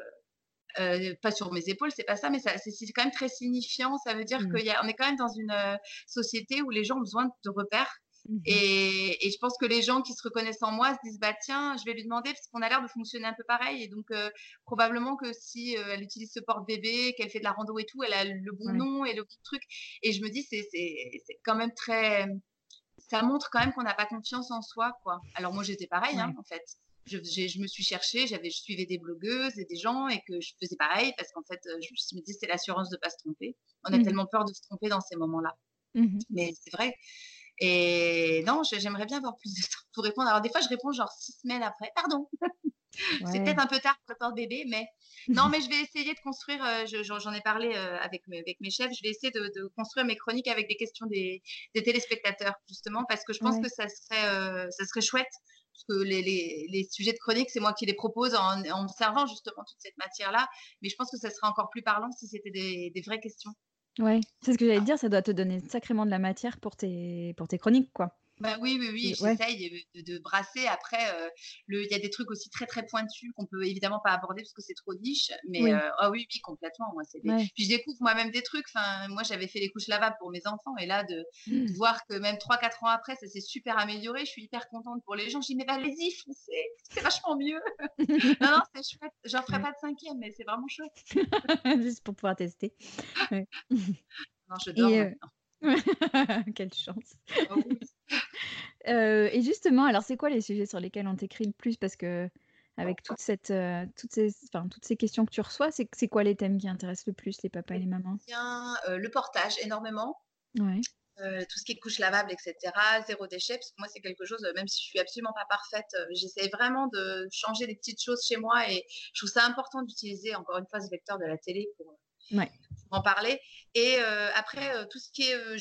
euh, pas sur mes épaules, c'est pas ça, mais c'est quand même très signifiant. Ça veut dire mmh. qu'on est quand même dans une euh, société où les gens ont besoin de repères. Mmh et, je pense que les gens qui se reconnaissent en moi se disent bah tiens, je vais lui demander parce qu'on a l'air de fonctionner un peu pareil. Et donc probablement que si elle utilise ce porte-bébé, qu'elle fait de la rando et tout, elle a le bon nom et le bon truc. Et je me dis c'est quand même très ça montre quand même qu'on n'a pas confiance en soi, quoi. Alors moi, j'étais pareil, hein, en fait. Je, je, me suis cherchée, j'avais, je suivais des blogueuses et des gens et que je faisais pareil parce qu'en fait, euh, je me dis c'est l'assurance de pas se tromper. On a mmh tellement peur de se tromper dans ces moments-là. Mmh Mais c'est vrai. Et non, j'aimerais bien avoir plus de temps pour répondre. Alors des fois, je réponds genre six semaines après. Pardon. C'est peut-être un peu tard pour le porte-bébé, mais non, mais je vais essayer de construire. Euh, j'en ai parlé euh, avec, mes, avec mes chefs. Je vais essayer de, construire mes chroniques avec des questions des, téléspectateurs, justement, parce que je pense que ça serait, euh, ça serait chouette. Parce que les, les, sujets de chronique, c'est moi qui les propose en, en observant justement toute cette matière-là. Mais je pense que ça serait encore plus parlant si c'était des, des vraies questions. Ouais, c'est ce que j'allais dire, ça doit te donner sacrément de la matière pour tes, pour tes chroniques, quoi. Bah oui, oui, oui, j'essaye de, brasser. Après, euh, il y a des trucs aussi très très pointus qu'on peut évidemment pas aborder parce que c'est trop niche. Mais oui. Euh, ah oui, oui, complètement. Moi, c'est Puis je découvre moi-même des trucs. Enfin, moi, j'avais fait les couches lavables pour mes enfants et là, de, mmh. voir que même 3-4 ans après, ça s'est super amélioré. Je suis hyper contente pour les gens. Je dis mais allez-y, foncez, c'est vachement mieux. non, non, c'est chouette. J'en ferai pas de cinquième, mais c'est vraiment chouette. Juste pour pouvoir tester. non, je dors. Euh, Quelle chance. Oh euh, et justement, alors c'est quoi les sujets sur lesquels on t'écrit le plus? Parce que avec toute cette, euh, toutes, ces, enfin, toutes ces questions que tu reçois, c'est, c'est quoi les thèmes qui intéressent le plus les papas et les mamans? Bien, euh, le portage énormément. Ouais. tout ce qui est couche lavable, etc. Zéro déchet, parce que moi c'est quelque chose, même si je suis absolument pas parfaite, j'essaie vraiment de changer des petites choses chez moi et je trouve ça important d'utiliser encore une fois ce vecteur de la télé pour, ouais en parler. Et après, tout ce qui est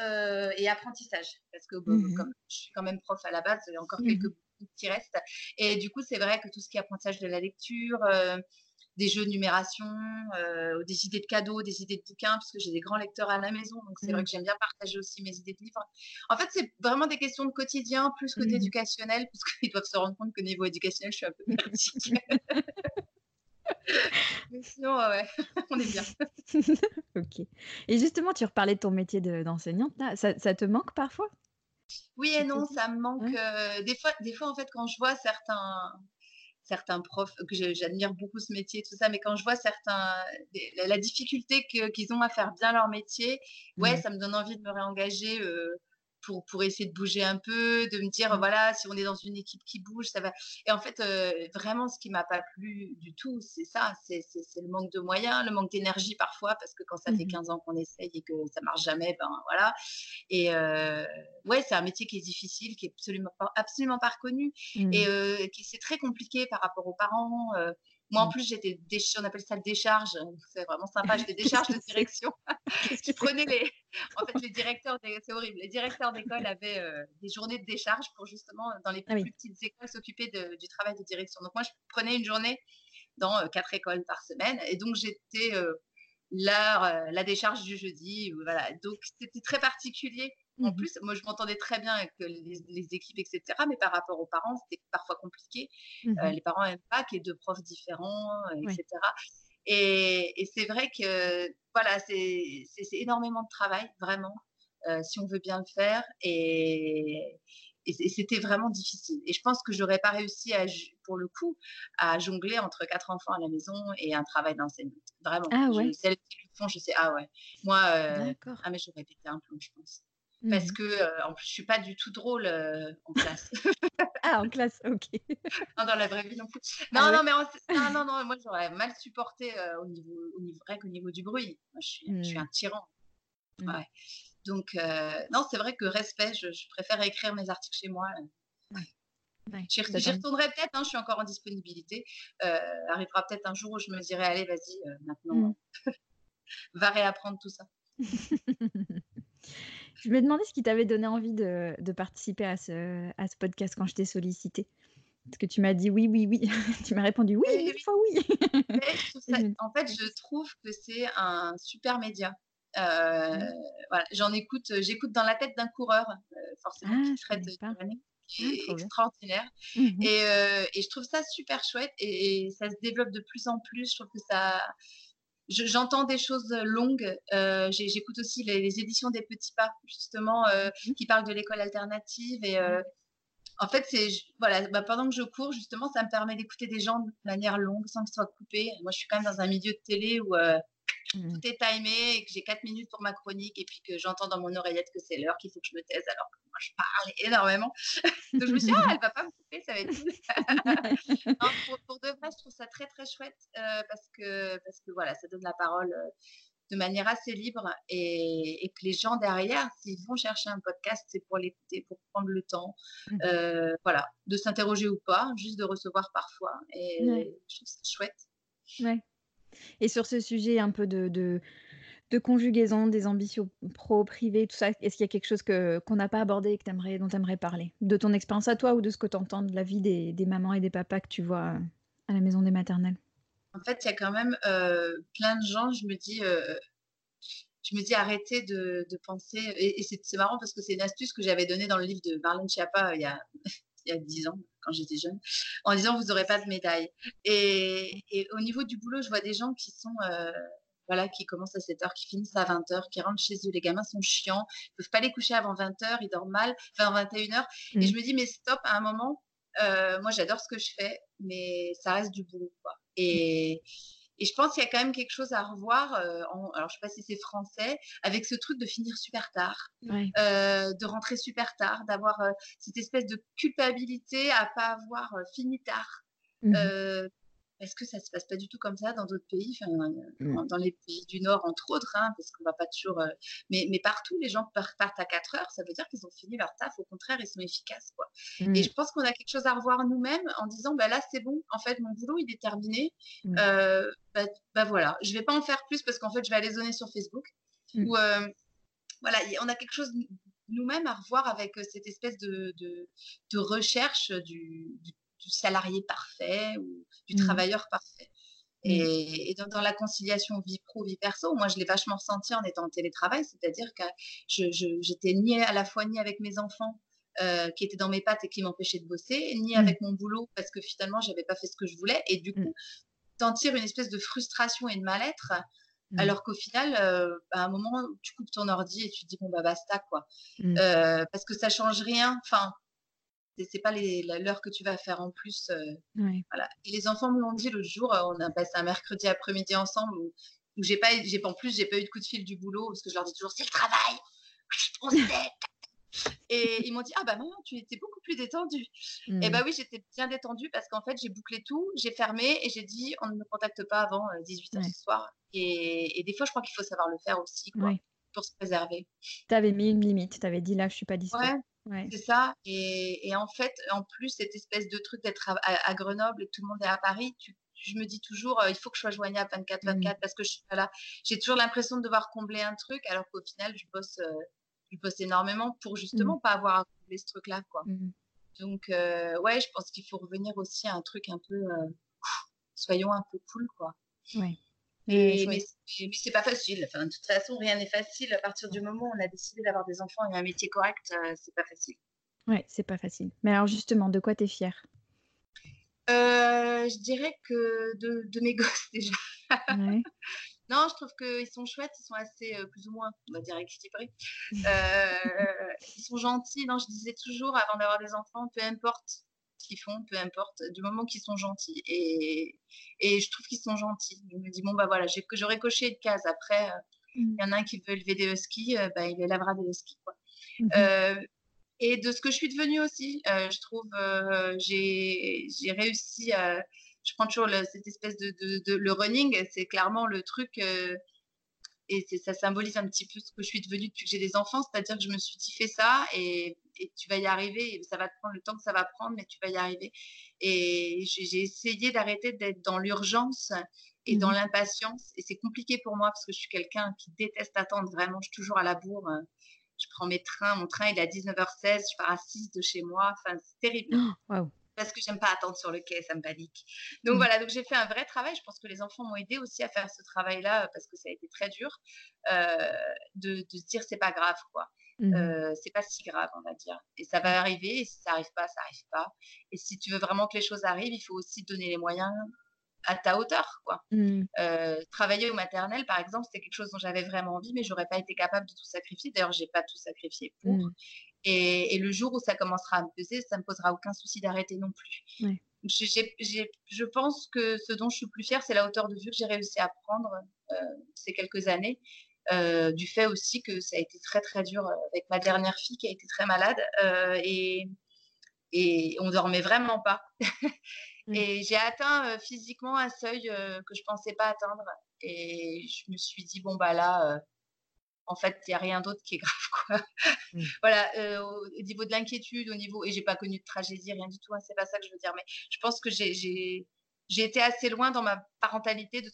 euh, et apprentissage, parce que mmh comme je suis quand même prof à la base, il y a encore mmh quelques qui restent. Et du coup, c'est vrai que tout ce qui est apprentissage de la lecture, des jeux de numération, des idées de cadeaux, des idées de bouquins, parce que j'ai des grands lecteurs à la maison, donc c'est vrai mmh. que j'aime bien partager aussi mes idées de livres. En fait, c'est vraiment des questions de quotidien plus que d'éducationnel, parce qu'ils doivent se rendre compte que niveau éducationnel, je suis un peu critique. Mais sinon, ouais, on est bien. ok. Et justement, tu reparlais de ton métier d'enseignante. ça, ça, te manque parfois? Oui et non, ça me manque. Euh, des, fois, des fois, en fait, quand je vois certains, certains profs, que j'admire beaucoup ce métier, tout ça, mais quand je vois certains, la, difficulté qu'ils ont à faire bien leur métier, ouais, mmh. ça me donne envie de me réengager. Euh, pour, pour essayer de bouger un peu, de me dire, mmh. voilà, si on est dans une équipe qui bouge, ça va. Et en fait, euh, vraiment, ce qui m'a pas plu du tout, c'est ça, c'est le manque de moyens, le manque d'énergie parfois, parce que quand ça fait 15 mmh ans qu'on essaye et que ça marche jamais, ben voilà. Et euh, ouais, c'est un métier qui est difficile, qui est absolument pas, absolument pas reconnu et mmh. euh, qui c'est très compliqué par rapport aux parents. Moi, en mmh. plus, j'étais, on appelle ça décharge. C'est vraiment sympa. J'étais décharge de direction. je prenais les, en fait, les directeurs, c'est horrible. Les directeurs d'école avaient euh, des journées de décharge pour justement, dans les ah plus, petites écoles, s'occuper du travail de direction. Donc, moi, je prenais une journée dans euh, quatre écoles par semaine. Et donc, j'étais euh, la décharge du jeudi. Voilà. Donc, c'était très particulier. En mmh plus, moi, je m'entendais très bien avec les, équipes, etc. Mais par rapport aux parents, c'était parfois compliqué. Mmh les parents n'aiment pas qu'il y ait deux profs différents, etc. Et, c'est vrai que voilà, c'est énormément de travail, vraiment, si on veut bien le faire. Et, c'était vraiment difficile. Et je pense que j'aurais pas réussi, à, pour le coup, à jongler entre quatre enfants à la maison et un travail d'enseignante. Vraiment. Ah ouais. celles qui le font, je sais, ah ouais. Moi, ah mais j'aurais pété un plomb, je pense. Parce mmh que en plus, je suis pas du tout drôle en classe. ah, en classe, ok. non, dans la vraie vie non plus. Ah non, non, mais non, non, non, moi j'aurais mal supporté au niveau, au niveau vrai qu'au niveau du bruit. Moi, je suis, je suis mmh. un tyran. Mmh. Ouais. Donc, non, c'est vrai que respect, je, préfère écrire mes articles chez moi. Ouais. J'y retournerai peut-être, hein, je suis encore en disponibilité. arrivera peut-être un jour où je me dirai, allez, vas-y, maintenant, va réapprendre tout ça. Je me demandais ce qui t'avait donné envie de, participer à ce, à ce podcast quand je t'ai sollicité. Parce que tu m'as dit oui, oui, oui. tu m'as répondu oui, une fois oui. en fait, je trouve que c'est un super média. Euh, mmh. voilà, j'en écoute, j'écoute dans la tête d'un coureur, euh, forcément, ah, qui traite qui ah, est extraordinaire. Mmh et, euh, et, je trouve ça super chouette et, et, ça se développe de plus en plus. Je trouve que ça, j'entends des choses longues. Euh, j'écoute aussi les, éditions des Petits Pas, justement, euh, mmh qui parlent de l'école alternative. Et euh, en fait, c'est voilà, bah, pendant que je cours, justement, ça me permet d'écouter des gens de manière longue, sans que ce soit coupé. Moi, je suis quand même dans un milieu de télé où Mmh. tout est timé et que j'ai 4 minutes pour ma chronique et puis que j'entends dans mon oreillette que c'est l'heure qu'il faut que je me taise alors que moi je parle énormément. Donc je me suis dit, ah, elle va pas me couper, ça va être pour, de vrai, je trouve ça très très chouette euh, parce, que, parce que voilà, ça donne la parole euh, de manière assez libre et, que les gens derrière, s'ils vont chercher un podcast, c'est pour l'écouter, pour prendre le temps, mmh. euh, voilà, de s'interroger ou pas, juste de recevoir parfois. Et je trouve ça chouette. Ouais. Et sur ce sujet un peu de, de, conjugaison des ambitions pro, privées, tout ça, est-ce qu'il y a quelque chose qu'on n'a pas abordé et que dont tu aimerais parler? De ton expérience à toi ou de ce que tu entends de la vie des, des, mamans et des papas que tu vois euh, à la maison des maternelles? En fait, il y a quand même euh, plein de gens, je me dis, euh, je me dis arrêtez de, de penser. Et, c'est marrant parce que c'est une astuce que j'avais donnée dans le livre de Marlène Schiappa il y a, il y a 10 ans, quand j'étais jeune, en disant vous n'aurez pas de médaille. Et, et, au niveau du boulot, je vois des gens qui sont. voilà, qui commencent à 7 heures, qui finissent à 20 heures, qui rentrent chez eux. Les gamins sont chiants, ils peuvent pas les coucher avant 20 heures, ils dorment mal, enfin 21 heures. Et je mmh. me dis, mais stop, à un moment, moi j'adore ce que je fais, mais ça reste du boulot. Quoi. Et, et je pense qu'il y a quand même quelque chose à revoir. Euh, en, alors, je sais pas si c'est français, avec ce truc de finir super tard, euh, de rentrer super tard, d'avoir euh, cette espèce de culpabilité à pas avoir fini tard. Mmh est-ce que ça se passe pas du tout comme ça dans d'autres pays, enfin, mmh. dans les pays du Nord entre autres, hein, parce qu'on va pas toujours. Euh, mais, mais, partout, les gens partent à 4 heures, ça veut dire qu'ils ont fini leur taf. Au contraire, ils sont efficaces, quoi. Et mmh. je pense qu'on a quelque chose à revoir nous-mêmes en disant, bah là, c'est bon. En fait, mon boulot, il est terminé. Mmh. Euh, bah, bah, voilà, je vais pas en faire plus parce qu'en fait, je vais aller zoner sur Facebook. Ou euh, voilà, on a quelque chose nous-mêmes à revoir avec cette espèce de, de, de recherche du, du du salarié parfait ou du mmh. travailleur parfait. Mmh. Et, dans, la conciliation vie pro, vie perso, moi, je l'ai vachement ressenti en étant en télétravail, c'est-à-dire que j'étais ni à la fois ni avec mes enfants euh, qui étaient dans mes pattes et qui m'empêchaient de bosser, ni mmh. avec mon boulot parce que finalement, j'avais pas fait ce que je voulais. Et du coup, t'en tires une espèce de frustration et de mal-être. Alors qu'au final, euh, à un moment, tu coupes ton ordi et tu te dis bon bah basta quoi, euh, parce que ça change rien. Enfin, c'est pas l'heure que tu vas faire en plus. Euh, voilà. les enfants me l'ont dit le jour, euh, on a passé un mercredi après-midi ensemble où, j'ai pas, j'ai en plus j'ai pas eu de coup de fil du boulot parce que je leur dis toujours c'est le travail, on Et ils m'ont dit ah bah non tu étais beaucoup plus détendue. Et bah mmh. oui j'étais bien détendue parce qu'en fait j'ai bouclé tout, j'ai fermé et j'ai dit on ne me contacte pas avant 18h ce soir. Et, des fois je crois qu'il faut savoir le faire aussi pour se préserver. Tu avais mis une limite, tu avais dit là je suis pas disponible. C'est ça. Et, en fait, en plus, cette espèce de truc d'être à, Grenoble et tout le monde est à Paris, je me dis toujours, euh, il faut que je sois joignable 24-24 mmh. parce que je suis pas là. J'ai toujours l'impression de devoir combler un truc alors qu'au final, je bosse, euh, je bosse énormément pour mmh. justement pas avoir à combler ce truc-là. quoi. Mmh. Donc, euh, ouais, je pense qu'il faut revenir aussi à un truc un peu, soyons un peu cool, quoi. Ouais. Mais, mais, c'est pas facile. Enfin, de toute façon, rien n'est facile. À partir du moment où on a décidé d'avoir des enfants et un métier correct, euh, c'est pas facile. Ouais, c'est pas facile. Mais alors justement, de quoi tu es fière? Euh, Je dirais que de, de mes gosses déjà. Ouais. non, je trouve qu'ils sont chouettes, ils sont assez euh, plus ou moins, on va dire, équilibrés. ils sont gentils. Non, je disais toujours avant d'avoir des enfants, peu importe qu'ils font, peu importe, du moment qu'ils sont gentils. Et, et je trouve qu'ils sont gentils. Je me dis, bon, bah voilà, j'aurais coché une case. Après, euh, mmh. il y en a un qui veut élever des huskies, euh, bah, il élèvera des huskies. Quoi. Mmh euh, et de ce que je suis devenue aussi, je trouve, j'ai réussi à. Je prends toujours cette espèce de, de, Le running, c'est clairement le truc et ça symbolise un petit peu ce que je suis devenue depuis que j'ai des enfants, c'est-à-dire que je me suis dit fais ça et, tu vas y arriver, ça va te prendre le temps que ça va prendre, mais tu vas y arriver. Et j'ai essayé d'arrêter d'être dans l'urgence et dans mmh l'impatience, et c'est compliqué pour moi parce que je suis quelqu'un qui déteste attendre vraiment, je suis toujours à la bourre. Je prends mes trains, mon train il est à 19h16, je pars à 6 de chez moi, enfin c'est terrible. Oh, parce que j'aime pas attendre sur le quai, ça me panique. Donc mmh. voilà, donc j'ai fait un vrai travail. Je pense que les enfants m'ont aidé aussi à faire ce travail-là euh, parce que ça a été très dur euh, de, de, se dire c'est pas grave quoi. Mmh. Euh, c'est pas si grave, on va dire. Et ça va arriver. Et si ça arrive pas, ça arrive pas. Et si tu veux vraiment que les choses arrivent, il faut aussi donner les moyens à ta hauteur, quoi. Mmh. travailler au maternel, par exemple, c'était quelque chose dont j'avais vraiment envie, mais j'aurais pas été capable de tout sacrifier. D'ailleurs, j'ai pas tout sacrifié pour. Et, le jour où ça commencera à me peser, ça ne me posera aucun souci d'arrêter non plus. je pense que ce dont je suis plus fière, c'est la hauteur de vue que j'ai réussi à prendre euh, ces quelques années. Euh, du fait aussi que ça a été très très dur euh, avec ma dernière fille qui a été très malade et, et on dormait vraiment pas. et j'ai atteint physiquement un seuil que je pensais pas atteindre et je me suis dit bon bah là en fait, il n'y a rien d'autre qui est grave. Quoi. Mmh. voilà, euh, au, niveau de l'inquiétude, au niveau. Et j'ai pas connu de tragédie, rien du tout, hein, c'est pas ça que je veux dire. Mais je pense que j'ai été assez loin dans ma parentalité de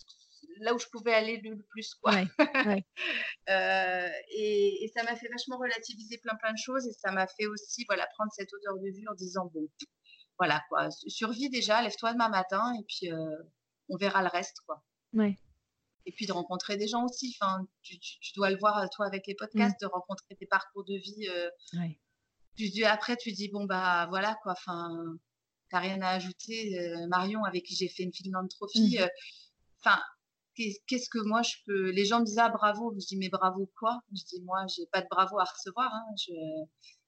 là où je pouvais aller le, plus. Quoi. Euh, et, ça m'a fait vachement relativiser plein, plein de choses. Et ça m'a fait aussi voilà, prendre cette odeur de vue en disant bon, voilà, quoi. Survie déjà, lève-toi demain matin et puis euh, on verra le reste. Quoi. Ouais. Et puis de rencontrer des gens aussi. Enfin, tu, dois le voir toi avec les podcasts, mmh. de rencontrer des parcours de vie. Tu, après, tu dis bon bah voilà quoi. Enfin, t'as rien à ajouter. Marion, avec qui j'ai fait une philanthropie. Mmh. Enfin, qu'est-ce que moi je peux Les gens me disent ah bravo. Je dis mais bravo quoi? Je dis moi j'ai pas de bravo à recevoir. Hein. Je...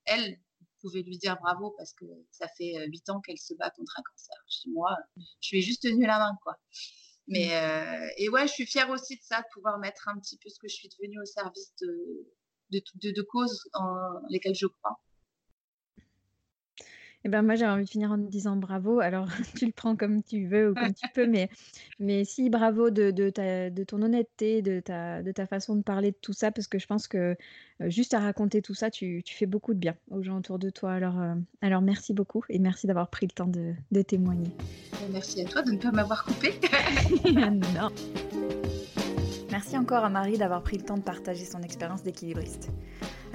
Elle, pouvez lui dire bravo parce que ça fait huit ans qu'elle se bat contre un cancer. Je dis moi, je lui ai juste tenu la main quoi. Mais mmh. et ouais, je suis fière aussi de ça, de pouvoir mettre un petit peu ce que je suis devenue au service de de, de, de causes en lesquelles je crois. Eh ben, moi, j'ai envie de finir en te disant bravo. Alors, tu le prends comme tu veux ou comme tu peux, mais, mais si, bravo de, de, ta, de ton honnêteté, de ta, de ta façon de parler de tout ça, parce que je pense que euh, juste à raconter tout ça, tu, tu, fais beaucoup de bien aux gens autour de toi. Alors, euh, alors merci beaucoup et merci d'avoir pris le temps de, de témoigner. Merci à toi de ne pas m'avoir coupé. non. Merci encore à Marie d'avoir pris le temps de partager son expérience d'équilibriste.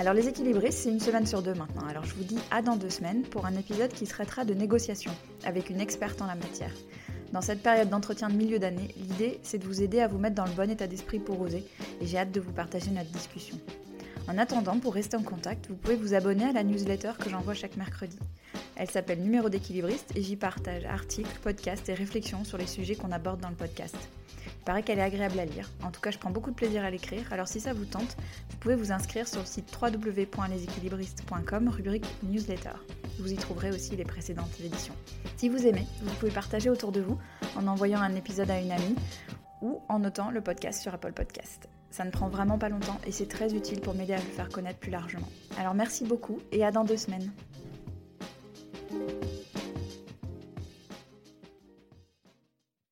Alors les équilibristes, c'est une semaine sur deux maintenant. Alors je vous dis à dans deux semaines pour un épisode qui traitera de négociation avec une experte en la matière. Dans cette période d'entretien de milieu d'année, l'idée c'est de vous aider à vous mettre dans le bon état d'esprit pour oser et j'ai hâte de vous partager notre discussion. En attendant, pour rester en contact, vous pouvez vous abonner à la newsletter que j'envoie chaque mercredi. Elle s'appelle Numéro d'équilibriste et j'y partage articles, podcasts et réflexions sur les sujets qu'on aborde dans le podcast. Il paraît qu'elle est agréable à lire. En tout cas, je prends beaucoup de plaisir à l'écrire. Alors si ça vous tente, vous pouvez vous inscrire sur le site www.leséquilibristes.com, rubrique newsletter. Vous y trouverez aussi les précédentes éditions. Si vous aimez, vous pouvez partager autour de vous en envoyant un épisode à une amie ou en notant le podcast sur Apple Podcast. Ça ne prend vraiment pas longtemps et c'est très utile pour m'aider à le faire connaître plus largement. Alors merci beaucoup et à dans deux semaines.